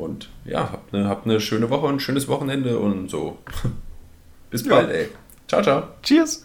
und ja, habt eine, habt eine schöne Woche und ein schönes Wochenende und so. Bis Ja. bald, ey. Ciao, ciao. Cheers.